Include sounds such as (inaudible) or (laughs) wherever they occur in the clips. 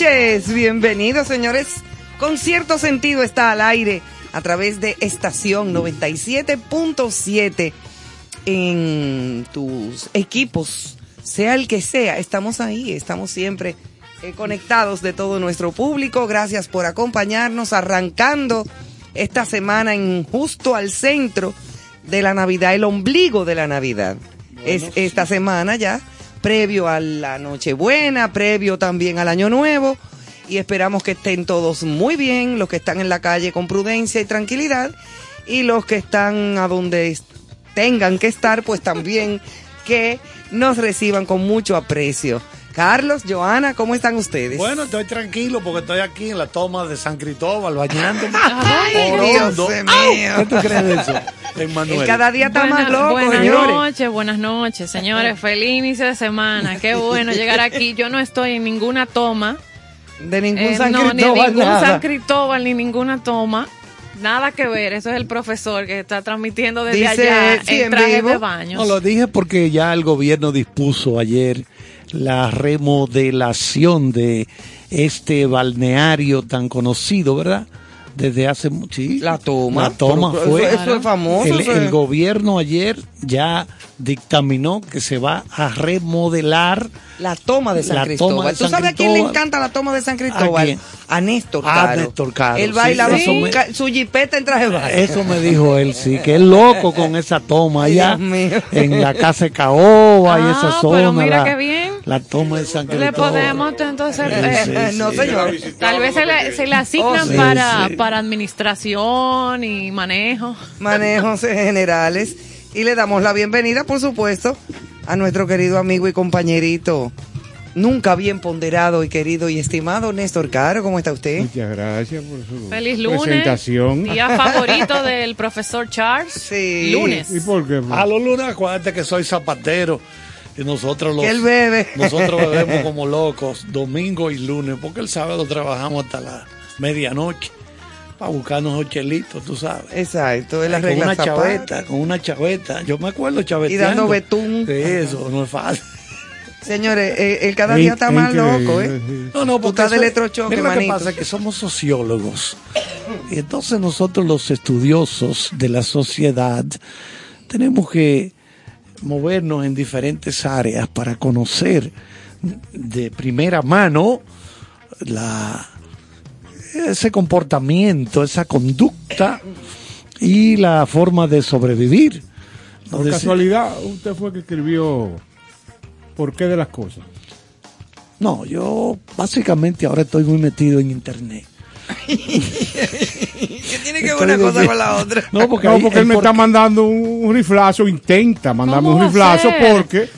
noches, bienvenidos señores. Con cierto sentido está al aire a través de estación 97.7 en tus equipos, sea el que sea. Estamos ahí, estamos siempre eh, conectados de todo nuestro público. Gracias por acompañarnos arrancando esta semana en justo al centro de la Navidad, el ombligo de la Navidad. es esta semana ya previo a la Nochebuena, previo también al Año Nuevo. Y esperamos que estén todos muy bien, los que están en la calle con prudencia y tranquilidad, y los que están a donde tengan que estar, pues también que nos reciban con mucho aprecio. Carlos, Joana, ¿cómo están ustedes? Bueno, estoy tranquilo porque estoy aquí en la toma de San Cristóbal bañándome. (laughs) Ay, Dios mío. ¿Qué tú crees de eso, Emmanuel? El cada día está Buenas- más loco, buenas señores. noches, buenas noches, señores. (laughs) Feliz inicio de semana. Qué bueno llegar aquí. Yo no estoy en ninguna toma. De ningún Eh, San no, ni Cristóbal, ningún nada. San Cristóbal, ni ninguna toma. Nada que ver. Eso es el profesor que está transmitiendo desde Dice allá sí, en en traje vivo. de baño. No, lo dije porque ya el gobierno dispuso ayer la remodelación de este balneario tan conocido, ¿verdad? Desde hace mucho. sí. La toma. La toma Pero fue. Eso, eso es famoso. El, gobierno ayer ya dictaminó que se va a remodelar La toma de San La Cristóbal. toma de ¿Tú San sabes a quién le encanta la toma de San Cristóbal? ¿A quién? A Néstor A Caro. Néstor Caro, Él sí, bailaba eso su, me- ca- su jipeta en traje de baño. Eso me dijo (laughs) él, sí, que es loco con esa toma allá en la casa de Caoba y Ah, esa pero zona. mira la, qué bien. La toma de San Le Cristóbal. podemos entonces. eh, Sí, sí, no, sí. señor. Tal vez se le, se le asignan Oh, sí, para, sí. para administración y manejo. Manejos generales. Y le damos la bienvenida, por supuesto, a nuestro querido amigo y compañerito, nunca bien ponderado y querido y estimado Néstor Caro. ¿Cómo está usted? Muchas gracias por su Feliz lunes. presentación. Día favorito del profesor Charles. Sí. Lunes. ¿Y por qué? A los lunes, acuérdate que soy zapatero y nosotros los. Él bebe. Nosotros bebemos (laughs) como locos, domingo y lunes, porque el sábado trabajamos hasta la medianoche para buscarnos ochelitos, tú sabes. Exacto, es la con regla una Zapata. chaveta, con una chaveta. Yo me acuerdo chaveteando. Y dando betún. Sí, eso no es fácil. Señores, eh, él cada Es- día está es más loco, ¿eh? No, no, Tú porque estás de eso- electrochoque, mira lo que pasa que somos sociólogos. Y entonces nosotros los estudiosos de la sociedad tenemos que movernos en diferentes áreas para conocer de primera mano la ese comportamiento, esa conducta y la forma de sobrevivir. Por casualidad, usted fue que escribió ¿Por qué de las cosas? No, yo básicamente ahora estoy muy metido en internet. (laughs) ¿Qué tiene que ver una cosa con la otra? No, porque, No, ahí- porque él me el está mandando un, riflazo, intenta mandarme ¿Cómo un riflazo porque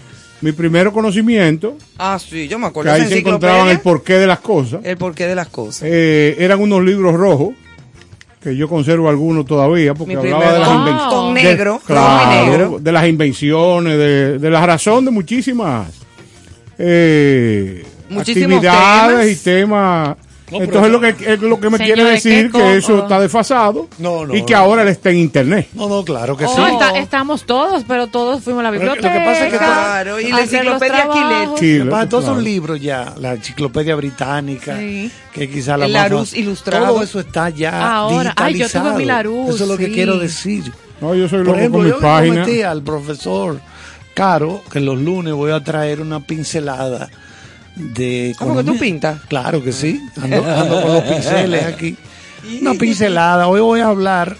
mi primer conocimiento, Ah, sí, yo me que acuerdo. ahí esa se encontraban el porqué de las cosas, el porqué de las cosas. eh, eran unos libros rojos, que yo conservo algunos todavía, porque Mi hablaba de las invenciones. con de- negro, claro, negro. de las invenciones, de, de la razón de muchísimas eh, actividades temas. y temas. No, Entonces lo que, es lo que me quiere decir ¿qué que eso está desfasado No, no, y que no. ahora él está en internet. No, no, claro que Oh, sí. está- estamos todos, pero todos fuimos a la Pero lo que biblioteca. pasa es que Claro, y la a hacer los enciclopedia trabajos. Sí, todos claro. esos libros ya, la enciclopedia británica, Sí. que quizá la El más Larousse ilustrado. Todo eso está ya Ahora, ay, yo digitalizado. tuve mi Larousse, Eso es lo que sí. quiero decir. No, yo soy Por loco ejemplo, con mi yo le página. prometí al profesor Caro que los lunes voy a traer una pincelada de Ah, porque tú pintas. Claro que sí. Ando, (laughs) ando con los pinceles aquí. Una pincelada. Hoy voy a hablar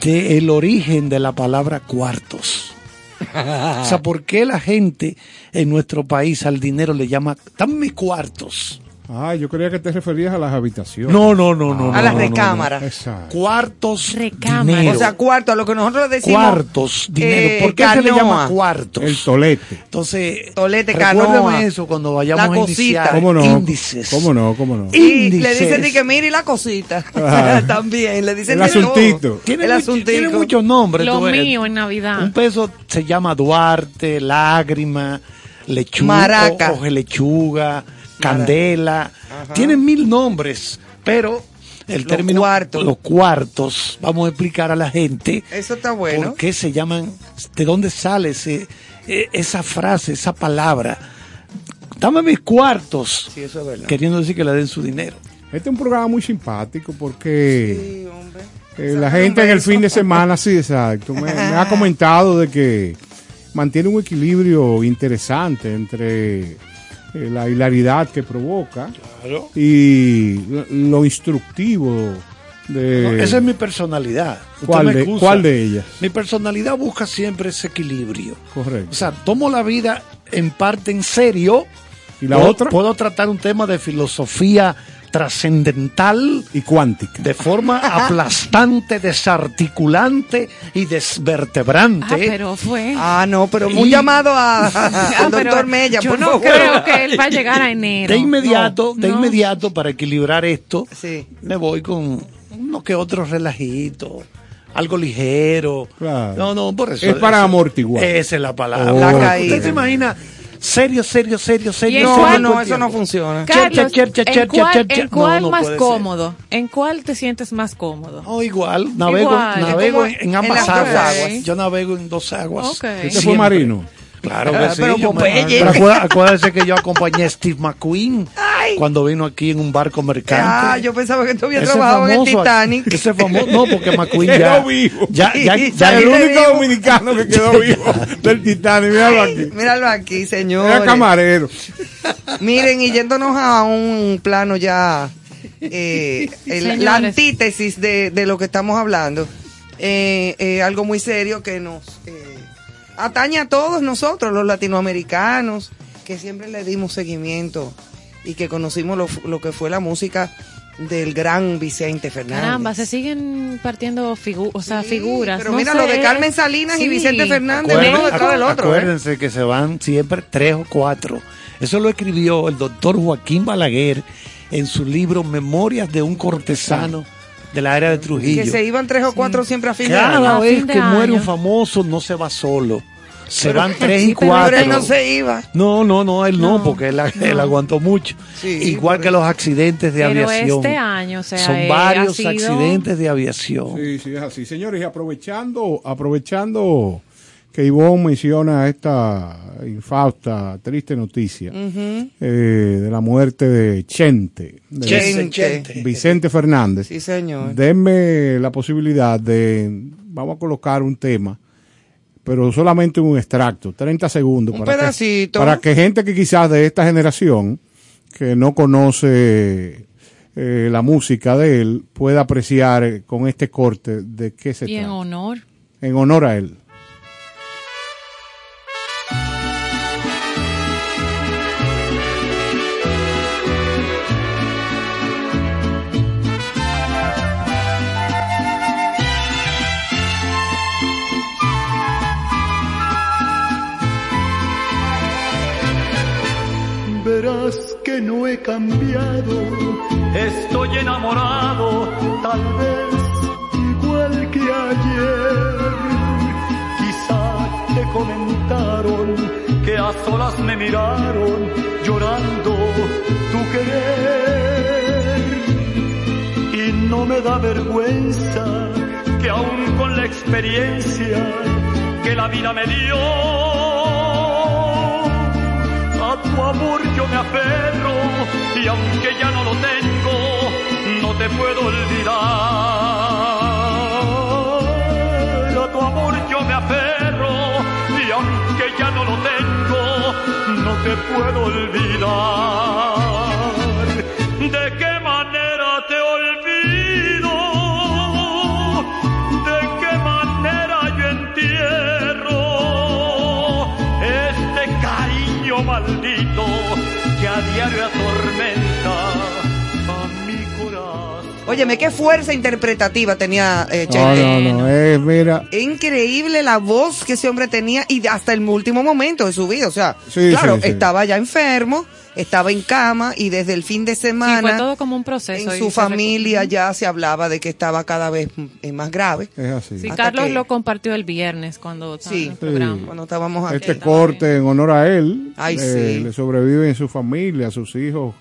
del origen de la palabra cuartos. O sea, ¿por qué la gente en nuestro país al dinero le llama, están mis cuartos? Ah, yo creía que te referías a las habitaciones. No, no, no, no. A no, las no, no, recámaras. no. Exacto. Cuartos, Recámara. dinero. O sea, cuarto, a lo que nosotros le decimos. cuartos, dinero. eh, ¿Por qué se le canoa. llama cuartos? El tolete. Entonces, Tolete, canoa, eso cuando vayamos la a cosita. ¿Cómo no? índices. ¿Cómo no? ¿Cómo no? Y le Índices. dicen de que mire y la cosita. (laughs) (laughs) También, le dicen El asuntito. Tiene, El mucho- asuntico. tiene muchos nombres. Lo mío en Navidad. Un peso se llama Duarte, lágrima, lechuga, Maraca. hoja de lechuga, candela. Tienen mil nombres, pero el Los término cuartos. los cuartos, vamos a explicar a la gente Eso está bueno. por qué se llaman, de dónde sale ese, eh, esa frase, esa palabra. Dame mis cuartos, Sí, eso es verdad. queriendo decir que le den su dinero. Este es un programa muy simpático porque Sí, hombre. eh, la gente en el fin de semana, sí, exacto, me, me ha (laughs) comentado de que mantiene un equilibrio interesante entre eh, la hilaridad que provoca y lo, instructivo de... No, esa es mi personalidad. ¿Cuál de- cuál de ellas? Mi personalidad busca siempre ese equilibrio. Correcto. O sea, tomo la vida en parte en serio. ¿Y la Puedo- otra? Puedo tratar un tema de filosofía trascendental Y cuántica. de forma (laughs) aplastante, desarticulante y desvertebrante. Ah, pero fue. Ah, no, pero Y- un llamado a, (laughs) Ah, al doctor Mella, yo por no favor. creo que él va a llegar a enero. de inmediato, No, de no. inmediato, para equilibrar esto, Sí. me voy con uno que otro relajito, algo ligero. Claro. No, no, por eso. Es para eso- amortiguar. Esa es la palabra. Oh, La caída. ¿Usted se imagina? Serio, serio, serio, serio. ¿Y en No, no, el eso no funciona. Carlos, Cher, cher, cher, ¿en cuál, en No, no más ser. cómodo? ¿En cuál te sientes más cómodo? No, igual, navego, Igual. navego en, en ambas en aguas. aguas. Yo navego en dos aguas. Ok. ¿Este Siempre. fue marino? Claro que Ah, sí. pero yo me- Popeye. pero acuérdate, acuérdese que yo acompañé a Steve McQueen cuando vino aquí en un barco mercante. Ah, yo pensaba que tú habías Ese trabajado en el famoso- Titanic. Ese famoso, no, porque McQueen (laughs) Quedó ya, vivo. ya, ya, Sí, ya- el único dominicano que quedó vivo del Titanic, míralo aquí. Míralo aquí, señor. Era camarero. Miren, y yéndonos a un plano ya, eh, el- la antítesis de, de lo que estamos hablando, eh, eh, algo muy serio que nos eh, atañe a todos nosotros, los latinoamericanos, que siempre le dimos seguimiento y que conocimos lo, lo que fue la música del gran Vicente Fernández. Caramba, se siguen partiendo figu o sea, Sí, figuras. Pero no mira sé, lo de Carmen Salinas y. Vicente Fernández, Acuérden- uno detrás del otro. ¿eh? Acuérdense que se van siempre tres o cuatro. Eso lo escribió el doctor Joaquín Balaguer en su libro Memorias de un cortesano de la era de Trujillo. Que se iban tres o cuatro siempre a fin de Cada año. A vez de que muere un año. famoso no se va solo. Se Pero- van tres y (laughs) cuatro. él no se iba. No, no, no, él no, No, porque él, aguantó mucho. Sí, Igual que los accidentes de Pero aviación. este año, o sea, Son eh, varios sido- accidentes de aviación. Sí, sí, es así. Señores, y aprovechando, aprovechando que Ivonne menciona esta infausta, triste noticia eh, de la muerte de Chente, de Chente, Chente. Chente. Vicente Fernández. Sí, señor. Denme la posibilidad de, vamos a colocar un tema, pero solamente un extracto, 30 segundos. Un para pedacito. Que, para que gente que quizás de esta generación, que no conoce eh, la música de él, pueda apreciar con este corte de qué se Y en trata. honor. En honor a él. Que no he cambiado, estoy enamorado, tal vez igual que ayer. Quizá te comentaron que a solas me miraron llorando tu querer. Y no me da vergüenza que aún con la experiencia que la vida me dio, tu amor yo me aferro y aunque ya no lo tengo, no te puedo olvidar. A tu amor yo me aferro y aunque ya no lo tengo, no te puedo olvidar. Óyeme, qué fuerza interpretativa tenía eh, No, Chente. no, no, eh, mira, Increíble la voz que ese hombre tenía y hasta el último momento de su vida. O sea, Sí, claro, sí, sí. estaba ya enfermo, estaba en cama y desde el fin de Sí, fue semana todo como un proceso. en y su familia ya se hablaba de que estaba cada vez eh, más grave. es así. Sí, Carlos que- lo compartió el viernes cuando estaba Sí. en el programa. Cuando estábamos aquí. Este corte en honor a él, Ay, eh, sí. le sobrevive en su familia, a sus hijos,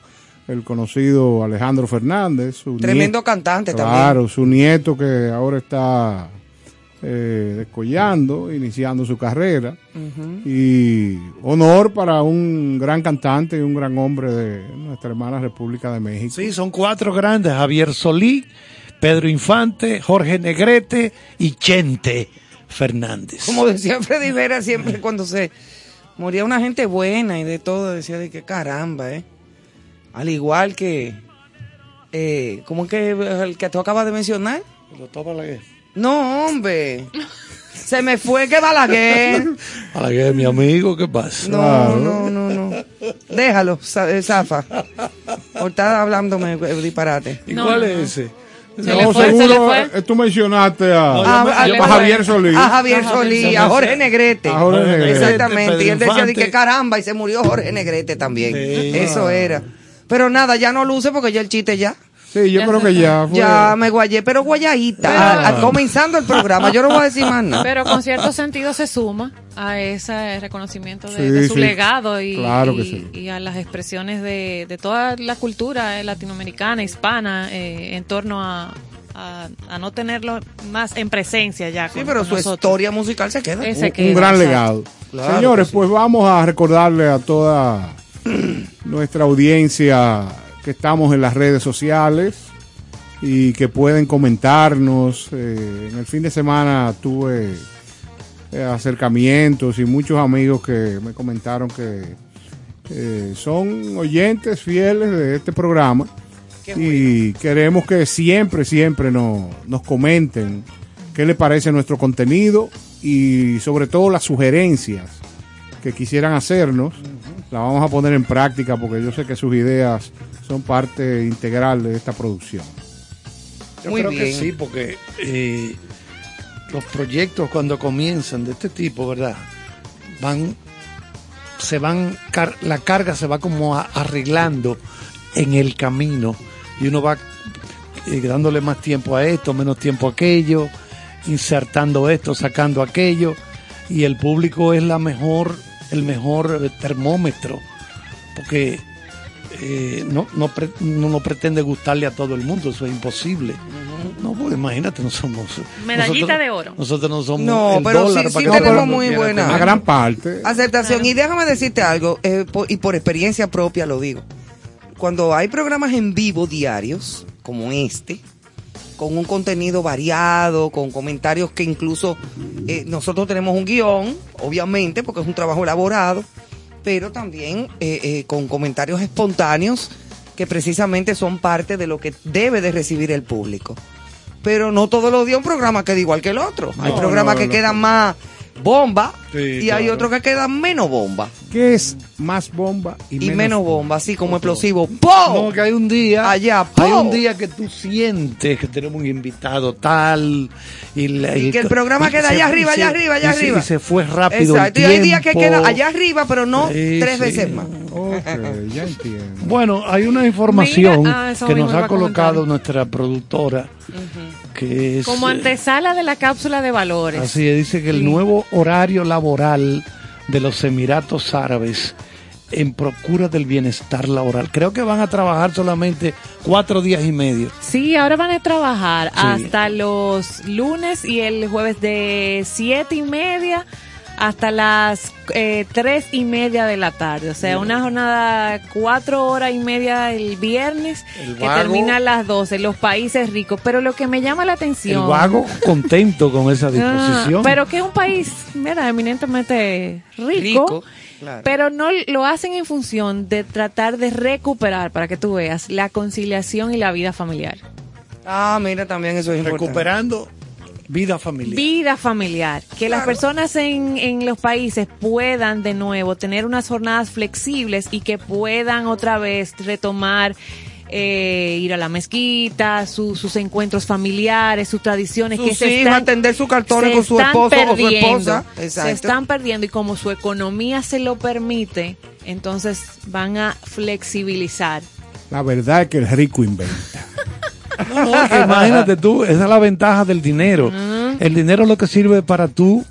el conocido Alejandro Fernández. Su Tremendo nieto- cantante Claro, su nieto que ahora está eh, descollando, iniciando su carrera. Y honor para un gran cantante y un gran hombre de nuestra hermana República de México. Sí, son cuatro grandes, Javier Solí, Pedro Infante, Jorge Negrete y Chente Fernández. Como decía Freddy Vera siempre cuando se moría una gente buena y de todo, decía de que caramba, ¿eh? Al igual que, eh, ¿cómo es que el que tú acabas de mencionar? Doctor Balaguer. No, hombre. Se me fue que Balaguer. (laughs) Balaguer, mi amigo, ¿qué pasa? No, no, no, no. Déjalo, Za- eh, Zafa. Ahorita hablándome eh, disparate. ¿Y No, cuál no, es no. ese? Se No, fue, se seguro fue. eh, tú mencionaste a, No, a- Javier Solís. A Javier A Solí, Javier a Jorge Negrete. A Jorge Negrete. Exactamente. Y él decía que caramba, y se murió Jorge Negrete también. Sí. Eso era. Pero nada, ya no luce porque ya el chiste ya. Sí, yo Ya creo se que ya fue. Ya me guayé, pero guayadita. comenzando el programa. Yo no voy a decir más nada. Pero con cierto sentido se suma a ese reconocimiento de, Sí, de su sí. legado y, Claro y- sí. y a las expresiones de, de toda la cultura eh, latinoamericana, hispana, eh, en torno a, a, a no tenerlo más en presencia ya. Sí, con- pero con su nosotros. historia musical se queda. Ese un, queda, un gran exacto. legado. Claro Señores, pues vamos a recordarle a toda (clears throat) nuestra audiencia que estamos en las redes sociales y que pueden comentarnos. Eh, en el fin de semana tuve eh, acercamientos y muchos amigos que me comentaron que eh, son oyentes fieles de este programa y queremos que siempre, siempre nos, nos comenten qué les parece nuestro contenido y sobre todo las sugerencias que quisieran hacernos. La vamos a poner en práctica porque yo sé que sus ideas son parte integral de esta producción. Yo Muy creo que sí, porque eh, los proyectos cuando comienzan de este tipo, ¿verdad? Van, se van, car- la carga se va como arreglando en el camino y uno va eh, dándole más tiempo a esto, menos tiempo a aquello, insertando esto, sacando aquello y el público es la mejor, el mejor termómetro, porque eh, no, no, pre- no, no pretende gustarle a todo el mundo, eso es imposible. No, pues imagínate, no somos. Medallita nosotros- de oro. Nosotros no somos. No, el pero dólar sí- para sí que todo el tenemos muy buena- gran parte. Aceptación. Y déjame decirte algo, eh, y por experiencia propia lo digo. Cuando hay programas en vivo diarios, como este, con un contenido variado, con comentarios que incluso eh, nosotros tenemos un guion, obviamente, porque es un trabajo elaborado, pero también eh, eh, con comentarios espontáneos que precisamente son parte de lo que debe de recibir el público. Pero no todos los días un programa queda igual que el otro. hay programas no, que quedan más bomba Sí, y hay otros que quedan menos bomba ¿Qué es más bomba y, y menos, bomba, así como explosivo. No, ¡Pum! que hay un día. Allá, Hay ¡po! un día que tú sientes que tenemos un invitado tal. Y, la- Y que el programa queda se- allá arriba, y se- allá arriba, allá y se- arriba. Y se fue rápido. Exacto, el y hay días que queda allá arriba, pero no Sí, tres sí. veces más. Ok, ya (laughs) entiendo. Bueno, hay una información Mira, ah, que nos ha comentar. colocado nuestra productora, que es... Como eh, antesala de la cápsula de valores. Así es, dice que el nuevo horario laboral de los Emiratos Árabes en procura del bienestar laboral. Creo que van a trabajar solamente cuatro días y medio. Sí, ahora van a trabajar Sí. hasta los lunes y el jueves de siete y media hasta las eh, tres y media de la tarde. O sea, una jornada cuatro horas y media el viernes El que termina a las 12, los países ricos. Pero lo que me llama la atención... El vago contento con esa Ah, disposición. pero que es un país, mira, eminentemente rico, Rico, claro. pero no lo hacen en función de tratar de recuperar, para que tú veas, la conciliación y la vida familiar. Ah, mira, también eso es importante. recuperando vida familiar. Vida familiar. Que las personas en, en los países puedan de nuevo tener unas jornadas flexibles y que puedan otra vez retomar eh, ir a la mezquita, su- sus encuentros familiares, sus tradiciones que Sus se hijos, están, atender sus cartones se con su están esposo o su perdiendo. esposa. Se están perdiendo y como su economía se lo permite, entonces van a flexibilizar. La verdad es que el rico inventa. No, no, que imagínate tú, esa es la ventaja del dinero. El dinero es lo que sirve para tú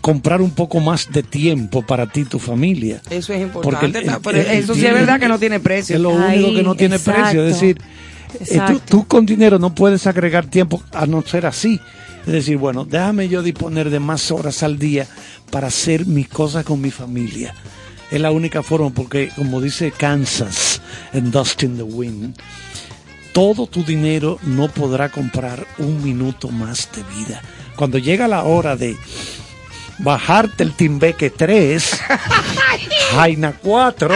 comprar un poco más de tiempo para ti y tu familia. Eso es importante. el- el- pero el- eso sí es verdad que no tiene precio. Es lo Ahí, único que no tiene exacto. precio. Es decir, eh, tú, tú con dinero no puedes agregar tiempo a no ser así. Es decir, bueno, déjame yo disponer de más horas al día para hacer mis cosas con mi familia. Es la única forma porque, como dice Kansas en Dust in the Wind, todo tu dinero no podrá comprar un minuto más de vida. Cuando llega la hora de bajarte el Timbeque 3, (laughs) Jaina 4,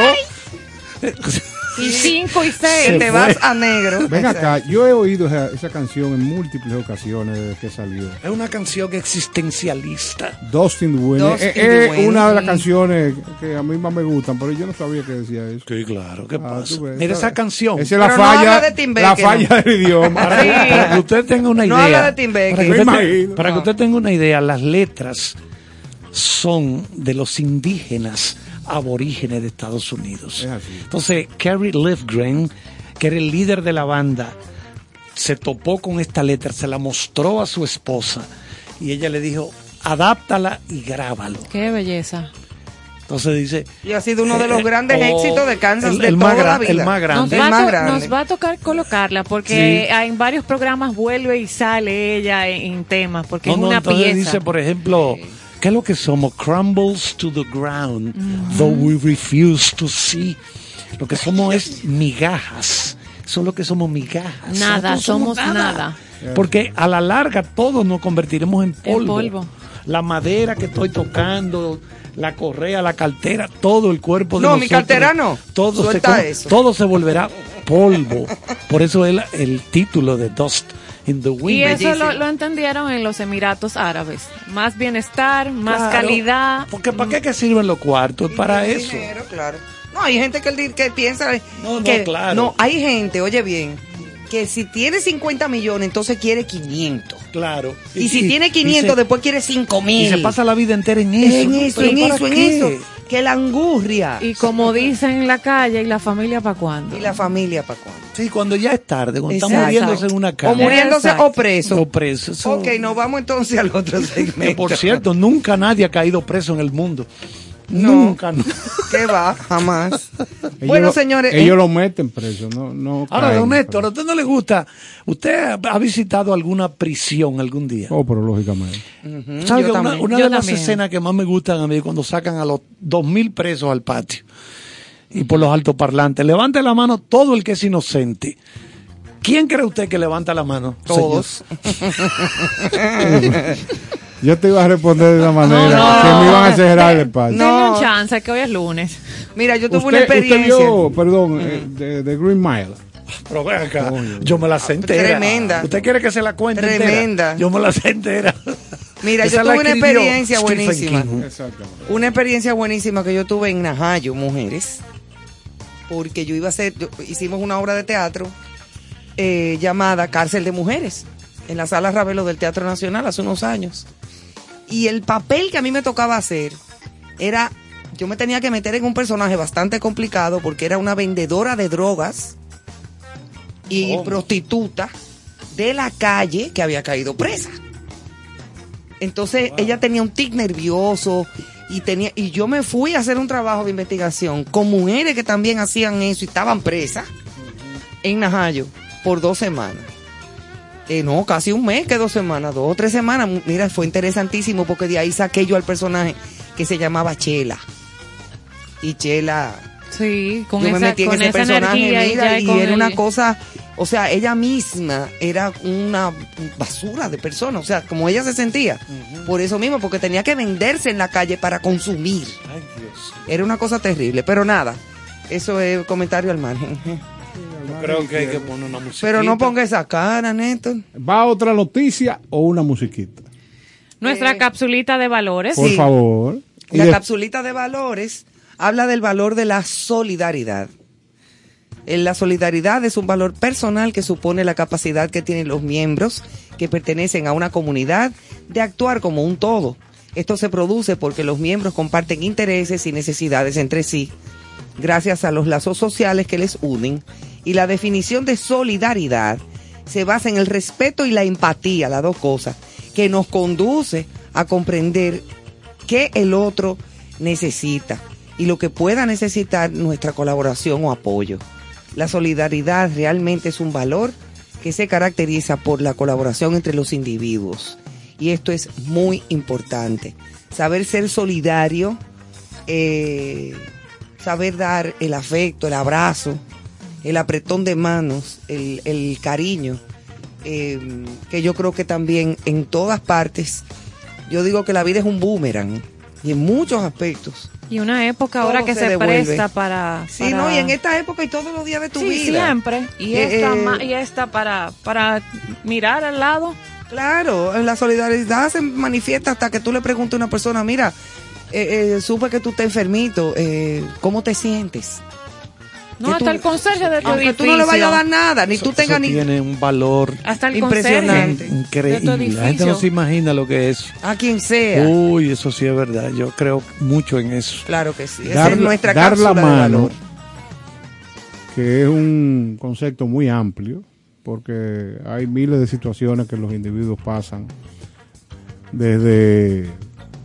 (laughs) Y cinco y seis. te vas a negro. Ven acá, yo he oído esa, esa canción en múltiples ocasiones desde que salió. es una canción existencialista. Dust in the Wind. Dust Es- es Wind. una de las canciones que a mí más me gustan, pero yo no sabía que decía eso. Sí, claro, ¿qué Ah, pasa? ves. Mira esa canción. Esa es la Pero no falla, habla de la falla ¿no? del idioma. (laughs) Para, que, para que usted tenga una No idea. habla de Tim Becker. Para, que usted, para que No. usted tenga una idea, las letras son de los indígenas aborígenes de Estados Unidos. Es así. Entonces, Kerry Livgren, que era el líder de la banda, se topó con esta letra, se la mostró a su esposa y ella le dijo, adáptala y grábalo. Qué belleza. Entonces dice... Y ha sido uno de los eh, grandes oh, éxitos de Kansas el- de el toda más la vida. el más grande. Nos El va, a más to- grande. nos va a tocar colocarla porque en varios programas vuelve y sale ella en, en temas porque No, es no, una entonces pieza. dice, por ejemplo, ¿qué es lo que somos? Crumbles to the ground, though we refuse to see. Lo que somos es migajas. Eso es lo que somos migajas. Nada, No somos nada. Porque a la larga todos nos convertiremos en polvo. polvo. La madera que estoy tocando, la correa, la cartera, todo el cuerpo de No, mi cartera no. Todo se, Suelta eso. todo se volverá polvo. Por eso es la- el título de Dust in the Wind. Y eso lo, lo entendieron en los Emiratos Árabes. Más bienestar, más Claro, calidad. Porque ¿para qué que sirven los cuartos? Para Y eso. dinero, claro. No, hay gente que, piensa No, no, que claro. no, hay gente, oye bien, que si tiene 50 millones, entonces quiere 500. Claro. Y, si tiene 500, se, después quiere 5 mil. y se pasa la vida entera en eso. en eso, ¿Pero en eso, en eso. Que la angurria. Y como dicen en la calle, ¿y la familia para cuándo? Y la familia, ¿para cuándo? Sí, cuando ya es tarde, cuando está Exacto. muriéndose en una cama. O muriéndose Exacto. o preso. O preso. Eso- Ok, nos vamos entonces al otro (laughs) Que segmento. por cierto, nunca nadie ha caído preso en el mundo. No. Nunca. no. (laughs) ¿Qué va? Jamás. Ellos bueno, lo- señores. Ellos eh, lo meten preso, no, no Ahora, caen, don Néstor, ¿a usted no le gusta? ¿Usted ha- visitado alguna prisión algún día? Oh, pero lógicamente. ¿Sabe yo que una, de las también. escenas que más me gustan a mí es cuando sacan a los dos mil presos al patio y por los altoparlantes? Levante la mano todo el que es inocente. ¿Quién cree usted que levanta la mano? Todos. (laughs) Yo te iba a responder de una manera no, que me iban a no. cerrar el patio. No. Un chance, que hoy es lunes. Mira, yo tuve Usted, una usted experiencia. vio, perdón, eh, de, de Green Mile. Pero ven acá, yo me la sé entera. Tremenda. ¿Usted quiere que se la cuente entera? Tremenda. Yo me la sé entera. Mira, Esa yo tuve una experiencia Stephen buenísima. Una experiencia buenísima que yo tuve en Najayo, mujeres. Porque yo iba a hacer, yo- hicimos una obra de teatro eh, llamada Cárcel de Mujeres en la sala Ravelo del Teatro Nacional hace unos años. Y el papel que a mí me tocaba hacer era, yo me tenía que meter en un personaje bastante complicado porque era una vendedora de drogas y prostituta de la calle que había caído presa. Entonces ella tenía un tic nervioso y tenía y yo me fui a hacer un trabajo de investigación con mujeres que también hacían eso y estaban presas en Najayo por dos semanas. Eh, no, casi un mes, que dos semanas, dos o tres semanas. Mira, fue interesantísimo porque de ahí saqué yo al personaje que se llamaba Chela. Y Chela Sí, con yo esa, me metí en con ese esa personaje, energía y, era una cosa, o sea, ella misma era una basura de persona, o sea, como ella se sentía. Por eso mismo, porque tenía que venderse en la calle para consumir. Ay, Dios. Era una cosa terrible, pero nada. Eso es comentario al margen. Yo creo que hay que poner una música. Pero no ponga esa cara, Néstor. ¿Va otra noticia o una musiquita? Nuestra Eh, capsulita de valores. Por Sí. favor. La de- capsulita de valores habla del valor de la solidaridad. Eh, La solidaridad es un valor personal que supone la capacidad que tienen los miembros que pertenecen a una comunidad de actuar como un todo. Esto se produce porque los miembros comparten intereses y necesidades entre sí, gracias a los lazos sociales que les unen, y la definición de solidaridad se basa en el respeto y la empatía, las dos cosas, que nos conduce a comprender qué el otro necesita y lo que pueda necesitar nuestra colaboración o apoyo. La solidaridad realmente es un valor que se caracteriza por la colaboración entre los individuos. Y esto es muy importante. Saber ser solidario, eh, saber dar el afecto, el abrazo, el apretón de manos, el, el cariño, eh, que yo creo que también en todas partes, yo digo que la vida es un boomerang y en muchos aspectos. Y una época ahora que se presta para, Sí, para- no, y en esta época y todos los días de tu Sí, vida. siempre. Y Eh, esta, eh, y esta para, para mirar al lado. Claro, la solidaridad se manifiesta hasta que tú le preguntes a una persona, mira, eh, eh, supe que tú estás enfermito, eh, ¿cómo te sientes? No, hasta tú- el conserje de tu Aunque tú edificio. no le vayas a dar nada, ni Eso- tú tengas ni... tiene un valor Hasta el Impresionante. increíble. La gente no edificio. se imagina lo que es. A quien sea. Uy, eso sí es verdad. Yo creo mucho en eso. Claro que sí. Esa Dar, es nuestra dar la mano, que es un concepto muy amplio, porque hay miles de situaciones que los individuos pasan, desde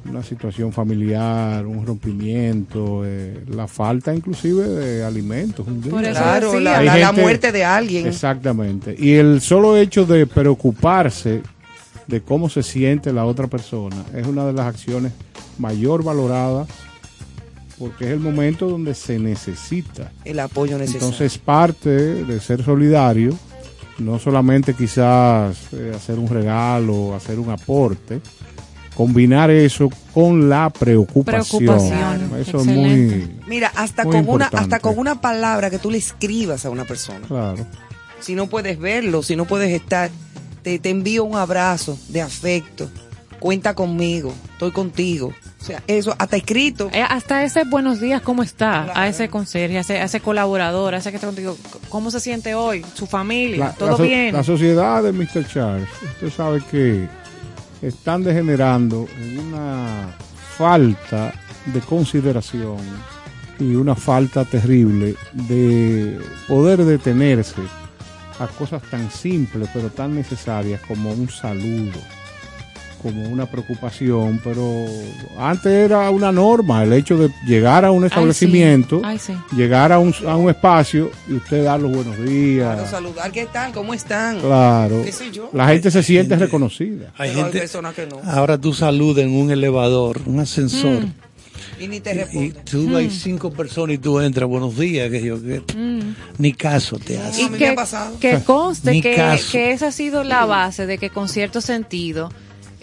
una situación familiar, un rompimiento, eh, la falta inclusive de alimentos. un. Por eso Claro, decía. la, la- la gente- muerte de alguien. Exactamente. Y el solo hecho de preocuparse de cómo se siente la otra persona es una de las acciones mayor valoradas porque es el momento donde se necesita. El apoyo necesario. Entonces parte de ser solidario, no solamente quizás eh, hacer un regalo, hacer un aporte, combinar eso con la preocupación. Preocupación, Eso es muy Mira, hasta Muy con una hasta con una palabra que tú le escribas a una persona. claro. Si no puedes verlo, si no puedes estar, te, te envío un abrazo de afecto. Cuenta conmigo, estoy contigo. O sea, eso hasta escrito. Eh, hasta ese buenos días, ¿cómo está? Claro. A ese conserje, a ese, a ese colaborador, a ese que está contigo, ¿cómo se siente hoy? ¿Su familia? La, ¿Todo la so- bien? la sociedad de Mr. Charles, usted sabe que están degenerando en una falta de consideración y una falta terrible de poder detenerse a cosas tan simples pero tan necesarias como un saludo, como una preocupación, pero antes era una norma el hecho de llegar a un Ay, establecimiento, sí. Ay, sí. llegar a un, a un espacio y usted dar los buenos días. Claro, saludar, ¿qué tal? ¿Cómo están? Claro. ¿Qué sé yo? La gente se siente gente- reconocida. Hay Pero hay gente. personas que no. Ahora tú saludas en un elevador, un ascensor. Mm. Y ni te Y responden. tú hay cinco personas y tú entras, buenos días, que yo que ni caso te hace. Y que, ha pasado. que conste que esa ha sido la base de que con cierto sentido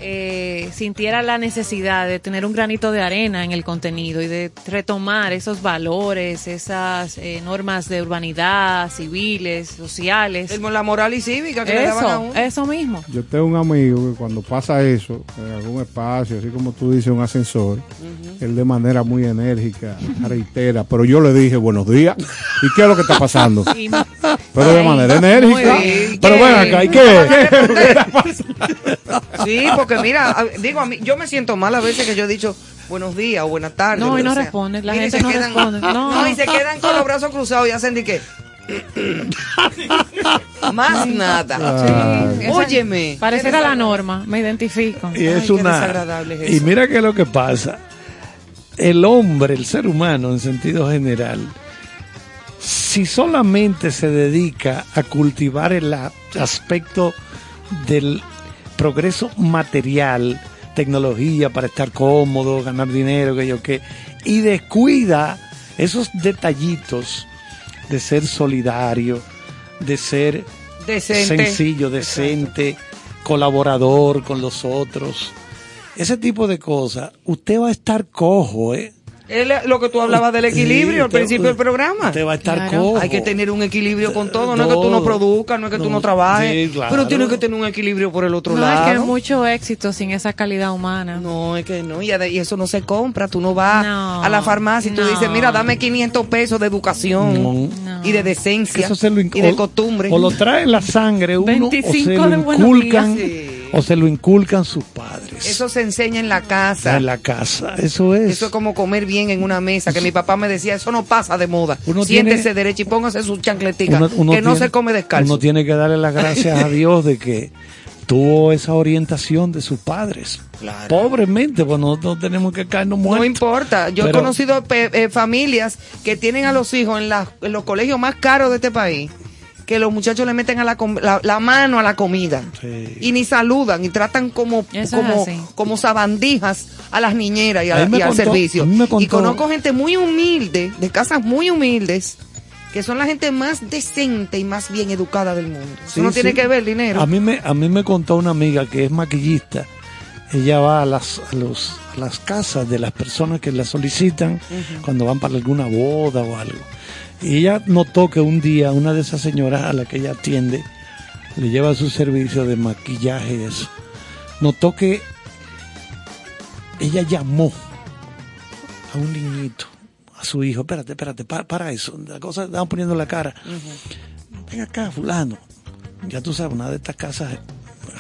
eh, sintiera la necesidad de tener un granito de arena en el contenido y de retomar esos valores, esas eh, normas de urbanidad, civiles, sociales. El- La moral y cívica que le daban a Eso, uno. eso mismo. Yo tengo un amigo que cuando pasa eso, en algún espacio, así como tú dices, un ascensor, él de manera muy enérgica (laughs) reitera, pero yo le dije buenos días. ¿Y qué es lo que está pasando? (laughs) Pero de manera enérgica. Pero ¿Qué? ven acá, ¿y qué? Sí, porque mira, a- digo, a mí, yo me siento mal a veces que yo he dicho buenos días o buenas tardes. No, y no sea. responde, la Mira, y gente se no quedan- responde, (laughs) no. y se quedan con los brazos cruzados y hacen de qué. (laughs) Más nada. Claro. Esa- Óyeme. Pareciera la norma, me identifico. Y es Ay, una. desagradable es y eso. mira qué es lo que pasa. El hombre, el ser humano en sentido general, si solamente se dedica a cultivar el aspecto del progreso material, tecnología para estar cómodo, ganar dinero, que yo qué, y descuida esos detallitos de ser solidario, de ser Decente. sencillo, decente, colaborador con los otros. Ese tipo de cosas, usted va a estar cojo, ¿eh? Es lo que tú hablabas del equilibrio al principio del programa. Te va a estar Claro. cojo. Hay que tener un equilibrio con todo. No es que tú no produzcas, no es que tú no trabajes. sí, claro. Pero tienes que tener un equilibrio por el otro No, lado. es que hay mucho éxito sin esa calidad humana. No, es que no, y, eso no se compra. Tú no vas No, a la farmacia y tú no. dices, mira, dame 500 pesos de educación No. No. y de decencia Eso se lo y de o- costumbre. O lo trae en la sangre uno, 25 o se de lo buenos inculcan. Sí. O se lo inculcan sus padres. Eso se enseña en la casa. en la casa. Eso es. Eso es como comer bien en una mesa, que mi papá me decía, eso no pasa de moda. Uno Siéntese tiene- derecho y póngase sus chancleticas, que no tiene- se come descalzo. Uno tiene que darle las gracias a Dios de que tuvo esa orientación de sus padres. Claro. Pobremente, pues no, no tenemos que caernos No muertos. importa. Yo he conocido pe- eh, familias que tienen a los hijos en, la- en los colegios más caros de este país, que los muchachos le meten a la, com- la, la mano a la comida Sí. y ni saludan y tratan como Eso como como sabandijas a las niñeras y, a- A al servicio. Y conozco gente muy humilde, de casas muy humildes, que son la gente más decente y más bien educada del mundo. Eso Sí, no tiene sí. que ver dinero. A mí me, a mí me contó una amiga que es maquillista. Ella va a las, a los, a las casas de las personas que la solicitan cuando van para alguna boda o algo. Y ella notó que un día una de esas señoras a la que ella atiende le lleva su servicio de maquillaje y eso. Notó que ella llamó a un niñito, a su hijo, espérate, espérate, pa- para, eso, la cosa estaban poniendo la cara. Ven acá, fulano. Ya tú sabes, una de estas casas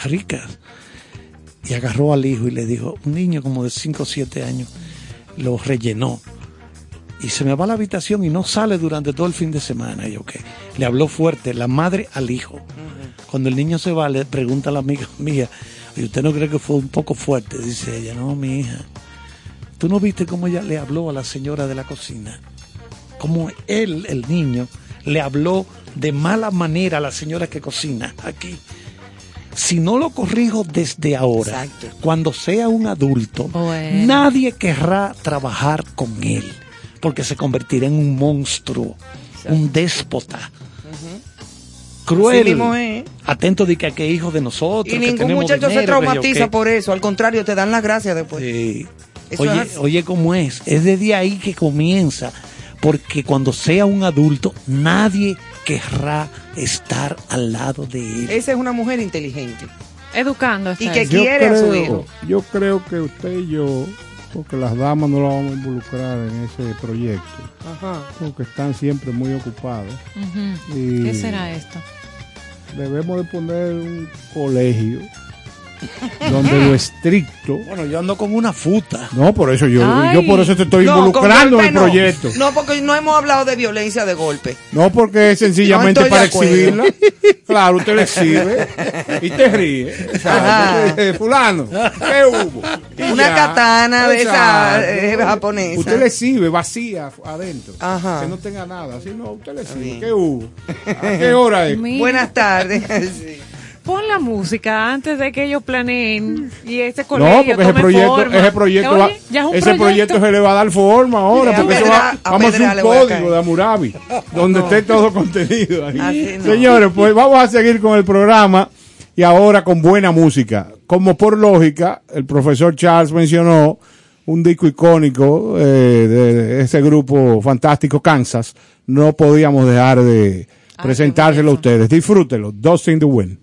ricas. Y agarró al hijo y le dijo, un niño como de 5 o 7 años, lo rellenó. Y se me va a la habitación y no sale durante todo el fin de semana. Y yo, ¿qué? Le habló fuerte, la madre al hijo. Cuando el niño se va, le pregunta a la amiga (laughs) mía, ¿y usted no cree que fue un poco fuerte? Dice ella, no, mi hija. ¿Tú no viste cómo ella le habló a la señora de la cocina? Como él, el niño, le habló de mala manera a la señora que cocina aquí. Si no lo corrijo desde ahora, Exacto. cuando sea un adulto, Bueno. nadie querrá trabajar con él, porque se convertirá en un monstruo, un déspota. Cruel, mismo atento de que aquí es hijo de nosotros. y que ningún tenemos muchacho se dinero, traumatiza por eso, al contrario, te dan las gracias después. Sí. Eso Oye, oye, ¿cómo es? Es desde ahí que comienza, porque cuando sea un adulto, nadie querrá estar al lado de él. Esa es una mujer inteligente. Educando. Y que quiere a su hijo. Yo creo que usted y yo, porque las damas no la vamos a involucrar en ese proyecto, Ajá. porque están siempre muy ocupadas. Y ¿Qué será esto? Debemos de poner un colegio donde lo estricto. Bueno, yo ando con una futa. No, por eso yo, Ay. yo por eso te estoy No, involucrando en el no. proyecto. No, porque no hemos hablado de violencia de golpe. No porque es sencillamente No para exhibirla. Claro, usted le exhibe y te ríe. Ajá. ¿sabes? Dice, Fulano, ¿qué hubo? Y Una ya. katana de esa, eh, japonesa. Usted le exhibe vacía adentro. Ajá. Que no tenga nada. Si no, usted le exhibe. ¿Qué hubo? ¿A qué hora es? Mira, Buenas tardes. Sí. Pon la música antes de que ellos planeen y este colegio No, porque ese proyecto, forma. ese proyecto, Oye, va- ya es un ese proyecto se le va a dar forma ahora, porque eso va- a vamos a un código de Amurabi, (laughs) donde esté todo contenido ahí. No. Señores, pues vamos a seguir con el programa y ahora con buena música. Como por lógica, el profesor Charles mencionó un disco icónico eh, de, ese grupo fantástico Kansas. No podíamos dejar de Ah, presentárselo a ustedes. Disfrútenlo. Dust in the Wind.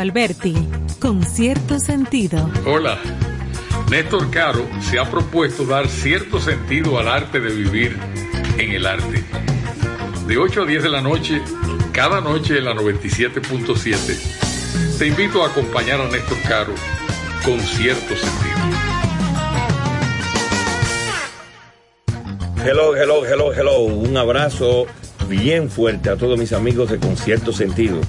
Alberti, con cierto sentido. Hola. Néstor Caro se ha propuesto dar cierto sentido al arte de vivir en el arte. De 8 a 10 de la noche, cada noche en la 97.7, te invito a acompañar a Néstor Caro con cierto sentido. Hello, hello, hello, hello. Un abrazo bien fuerte a todos mis amigos de Concierto Sentido.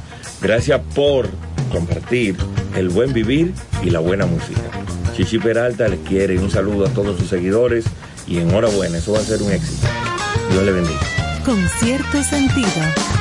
Gracias por compartir el buen vivir y la buena música. Chichi Peralta les quiere un saludo a todos sus seguidores y enhorabuena, eso va a ser un éxito. Dios le bendiga. Con cierto sentido.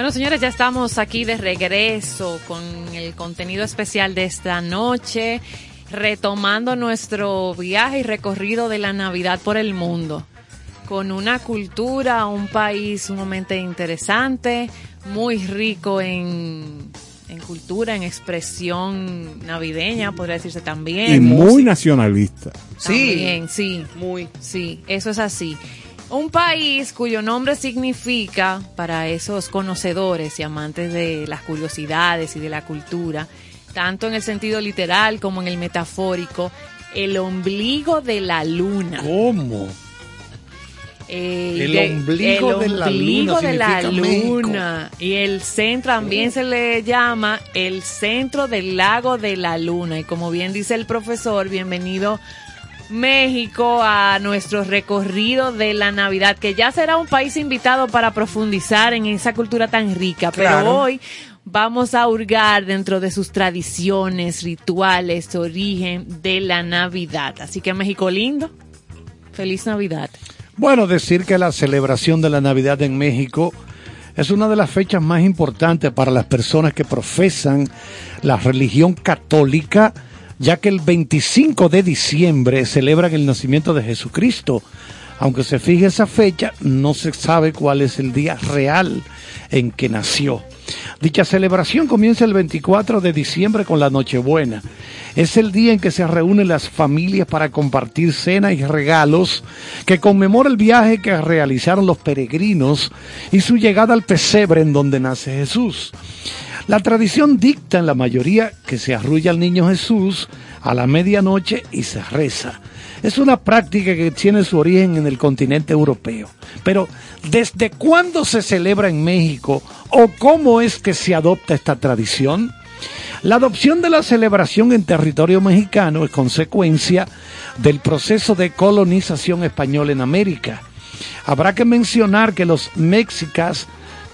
Bueno, señores, ya estamos aquí de regreso con el contenido especial de esta noche, retomando nuestro viaje y recorrido de la Navidad por el mundo, con una cultura, un país sumamente interesante, muy rico en, en cultura, en expresión navideña, podría decirse también. Y muy nacionalista. Sí. Sí. Muy. Sí, eso es así. Un país cuyo nombre significa, para esos conocedores y amantes de las curiosidades y de la cultura, tanto en el sentido literal como en el metafórico, el ombligo de la luna. ¿Cómo? Eh, El de- ombligo el de la ombligo luna de la luna. Y el centro también se le llama el centro del lago de la luna. Y como bien dice el profesor, bienvenido México a nuestro recorrido de la Navidad, que ya será un país invitado para profundizar en esa cultura tan rica. Pero Claro. hoy vamos a hurgar dentro de sus tradiciones, rituales, origen de la Navidad. Así que México lindo, feliz Navidad. Bueno, decir que la celebración de la Navidad en México es una de las fechas más importantes para las personas que profesan la religión católica, ya que el 25 de diciembre celebran el nacimiento de Jesucristo. Aunque se fije esa fecha, no se sabe cuál es el día real en que nació. Dicha celebración comienza el 24 de diciembre con la Nochebuena. Es el día en que se reúnen las familias para compartir cena y regalos que conmemora el viaje que realizaron los peregrinos y su llegada al pesebre en donde nace Jesús. La tradición dicta en la mayoría que se arrulla al niño Jesús a la medianoche y se reza. Es una práctica que tiene su origen en el continente europeo. Pero, ¿desde cuándo se celebra en México o cómo es que se adopta esta tradición? La adopción de la celebración en territorio mexicano es consecuencia del proceso de colonización española en América. Habrá que mencionar que los mexicas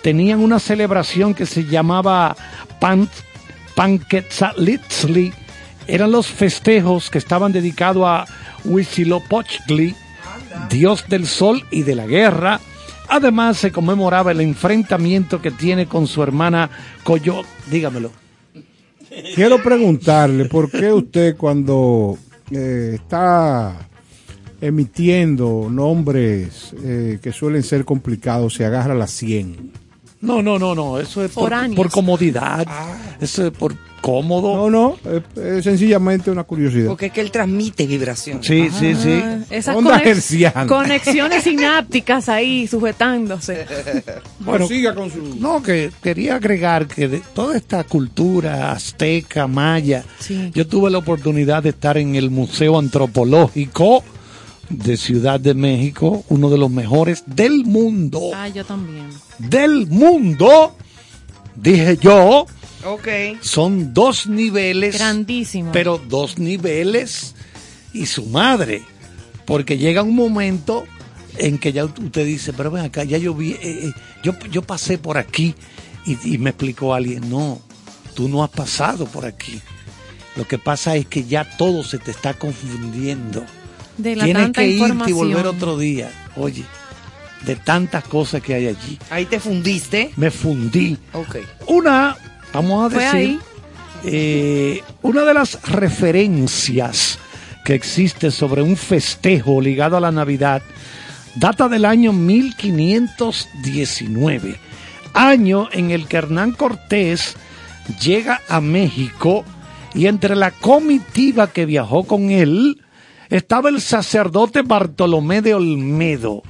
tenían una celebración que se llamaba Pan, Panquetzalitzli. Eran los festejos que estaban dedicados a Huitzilopochtli, dios del sol y de la guerra. Además se conmemoraba el enfrentamiento que tiene con su hermana Coyot. Dígamelo. Quiero preguntarle por qué usted cuando eh, está emitiendo nombres eh, que suelen ser complicados se agarra a la 100. No, no, no, no, eso es por, comodidad, eso es por cómodo. No, no, es, es sencillamente una curiosidad. Porque es que él transmite vibración. Sí, sí, sí. Ah, esas Onda conex- herciana. conexiones (laughs) sinápticas ahí sujetándose. Bueno, siga con su... No, que quería agregar que de toda esta cultura azteca, maya, Sí. yo tuve la oportunidad de estar en el Museo Antropológico de Ciudad de México, uno de los mejores del mundo. Ah, yo también. Del mundo, dije yo, Ok. son dos niveles. Grandísimo. pero dos niveles y su madre. Porque llega un momento en que ya usted dice, pero ven acá, ya yo vi, eh, eh, yo, yo pasé por aquí y, y me explicó alguien, no, tú no has pasado por aquí. Lo que pasa es que ya todo se te está confundiendo. De la Tienes tanta que irte y volver otro día. Oye, de tantas cosas que hay allí. Ahí te fundiste. Me fundí. Ok. Una, vamos a Fue decir, ahí. eh, una de las referencias que existe sobre un festejo ligado a la Navidad data del año 1519, año en el que Hernán Cortés llega a México y entre la comitiva que viajó con él estaba el sacerdote Bartolomé de Olmedo.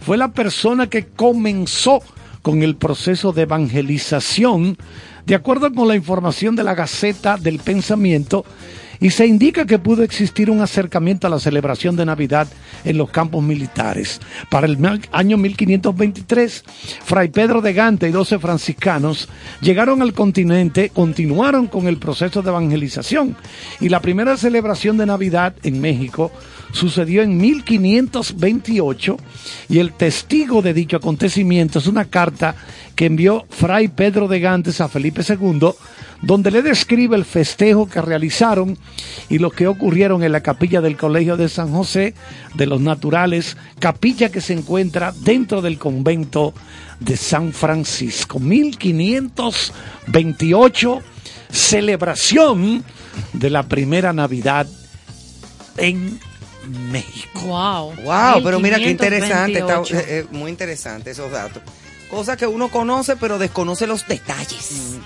Fue la persona que comenzó con el proceso de evangelización, de acuerdo con la información de la Gaceta del Pensamiento, y se indica que pudo existir un acercamiento a la celebración de Navidad en los campos militares. Para el año 1523, Fray Pedro de Gante y 12 franciscanos llegaron al continente, continuaron con el proceso de evangelización y la primera celebración de Navidad en México sucedió en 1528 y el testigo de dicho acontecimiento es una carta que envió Fray Pedro de Gantes a Felipe II, donde le describe el festejo que realizaron y lo que ocurrieron en la capilla del Colegio de San José de los Naturales, capilla que se encuentra dentro del convento de San Francisco. 1528, celebración de la primera Navidad en México. Wow. Wow, pero mira qué interesante, está, 1528. eh, eh, muy interesante esos datos. Cosas que uno conoce pero desconoce los detalles,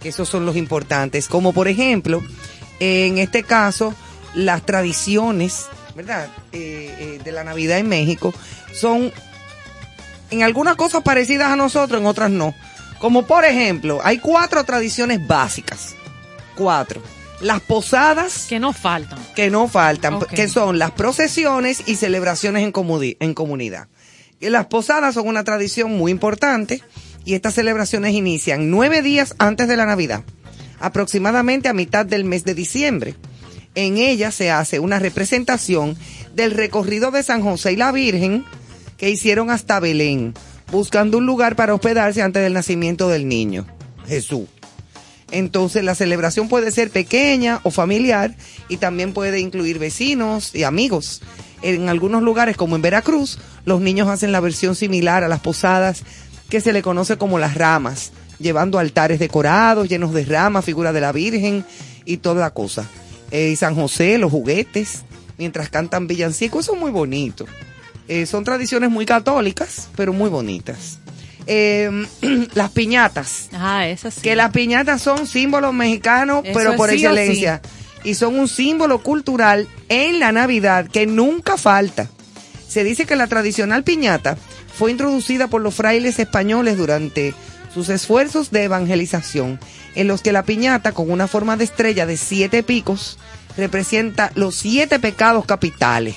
que esos son los importantes. Como por ejemplo, en este caso, las tradiciones, ¿verdad? Eh, eh, de la Navidad en México son en algunas cosas parecidas a nosotros, en otras no. Como por ejemplo, hay cuatro tradiciones básicas. Cuatro. Las posadas Que no faltan. que no faltan, que son las procesiones y celebraciones en, en comunidad. Y las posadas son una tradición muy importante y estas celebraciones inician nueve días antes de la Navidad, aproximadamente a mitad del mes de diciembre. En ella se hace una representación del recorrido de San José y la Virgen que hicieron hasta Belén, buscando un lugar para hospedarse antes del nacimiento del niño, Jesús. Entonces la celebración puede ser pequeña o familiar y también puede incluir vecinos y amigos. En algunos lugares, como en Veracruz, los niños hacen la versión similar a las posadas que se le conoce como las ramas, llevando altares decorados, llenos de ramas, figuras de la Virgen y toda la cosa. Eh, y San José, los juguetes, mientras cantan villancicos, eso es muy bonito. Eh, son tradiciones muy católicas, pero muy bonitas. Eh, (clears throat) las piñatas. Ah, esas sí. Que las piñatas son símbolos mexicanos, Eso pero por sí excelencia. Y son un símbolo cultural en la Navidad que nunca falta. Se dice que la tradicional piñata fue introducida por los frailes españoles durante sus esfuerzos de evangelización, en los que la piñata, con una forma de estrella de siete picos, representa los siete pecados capitales.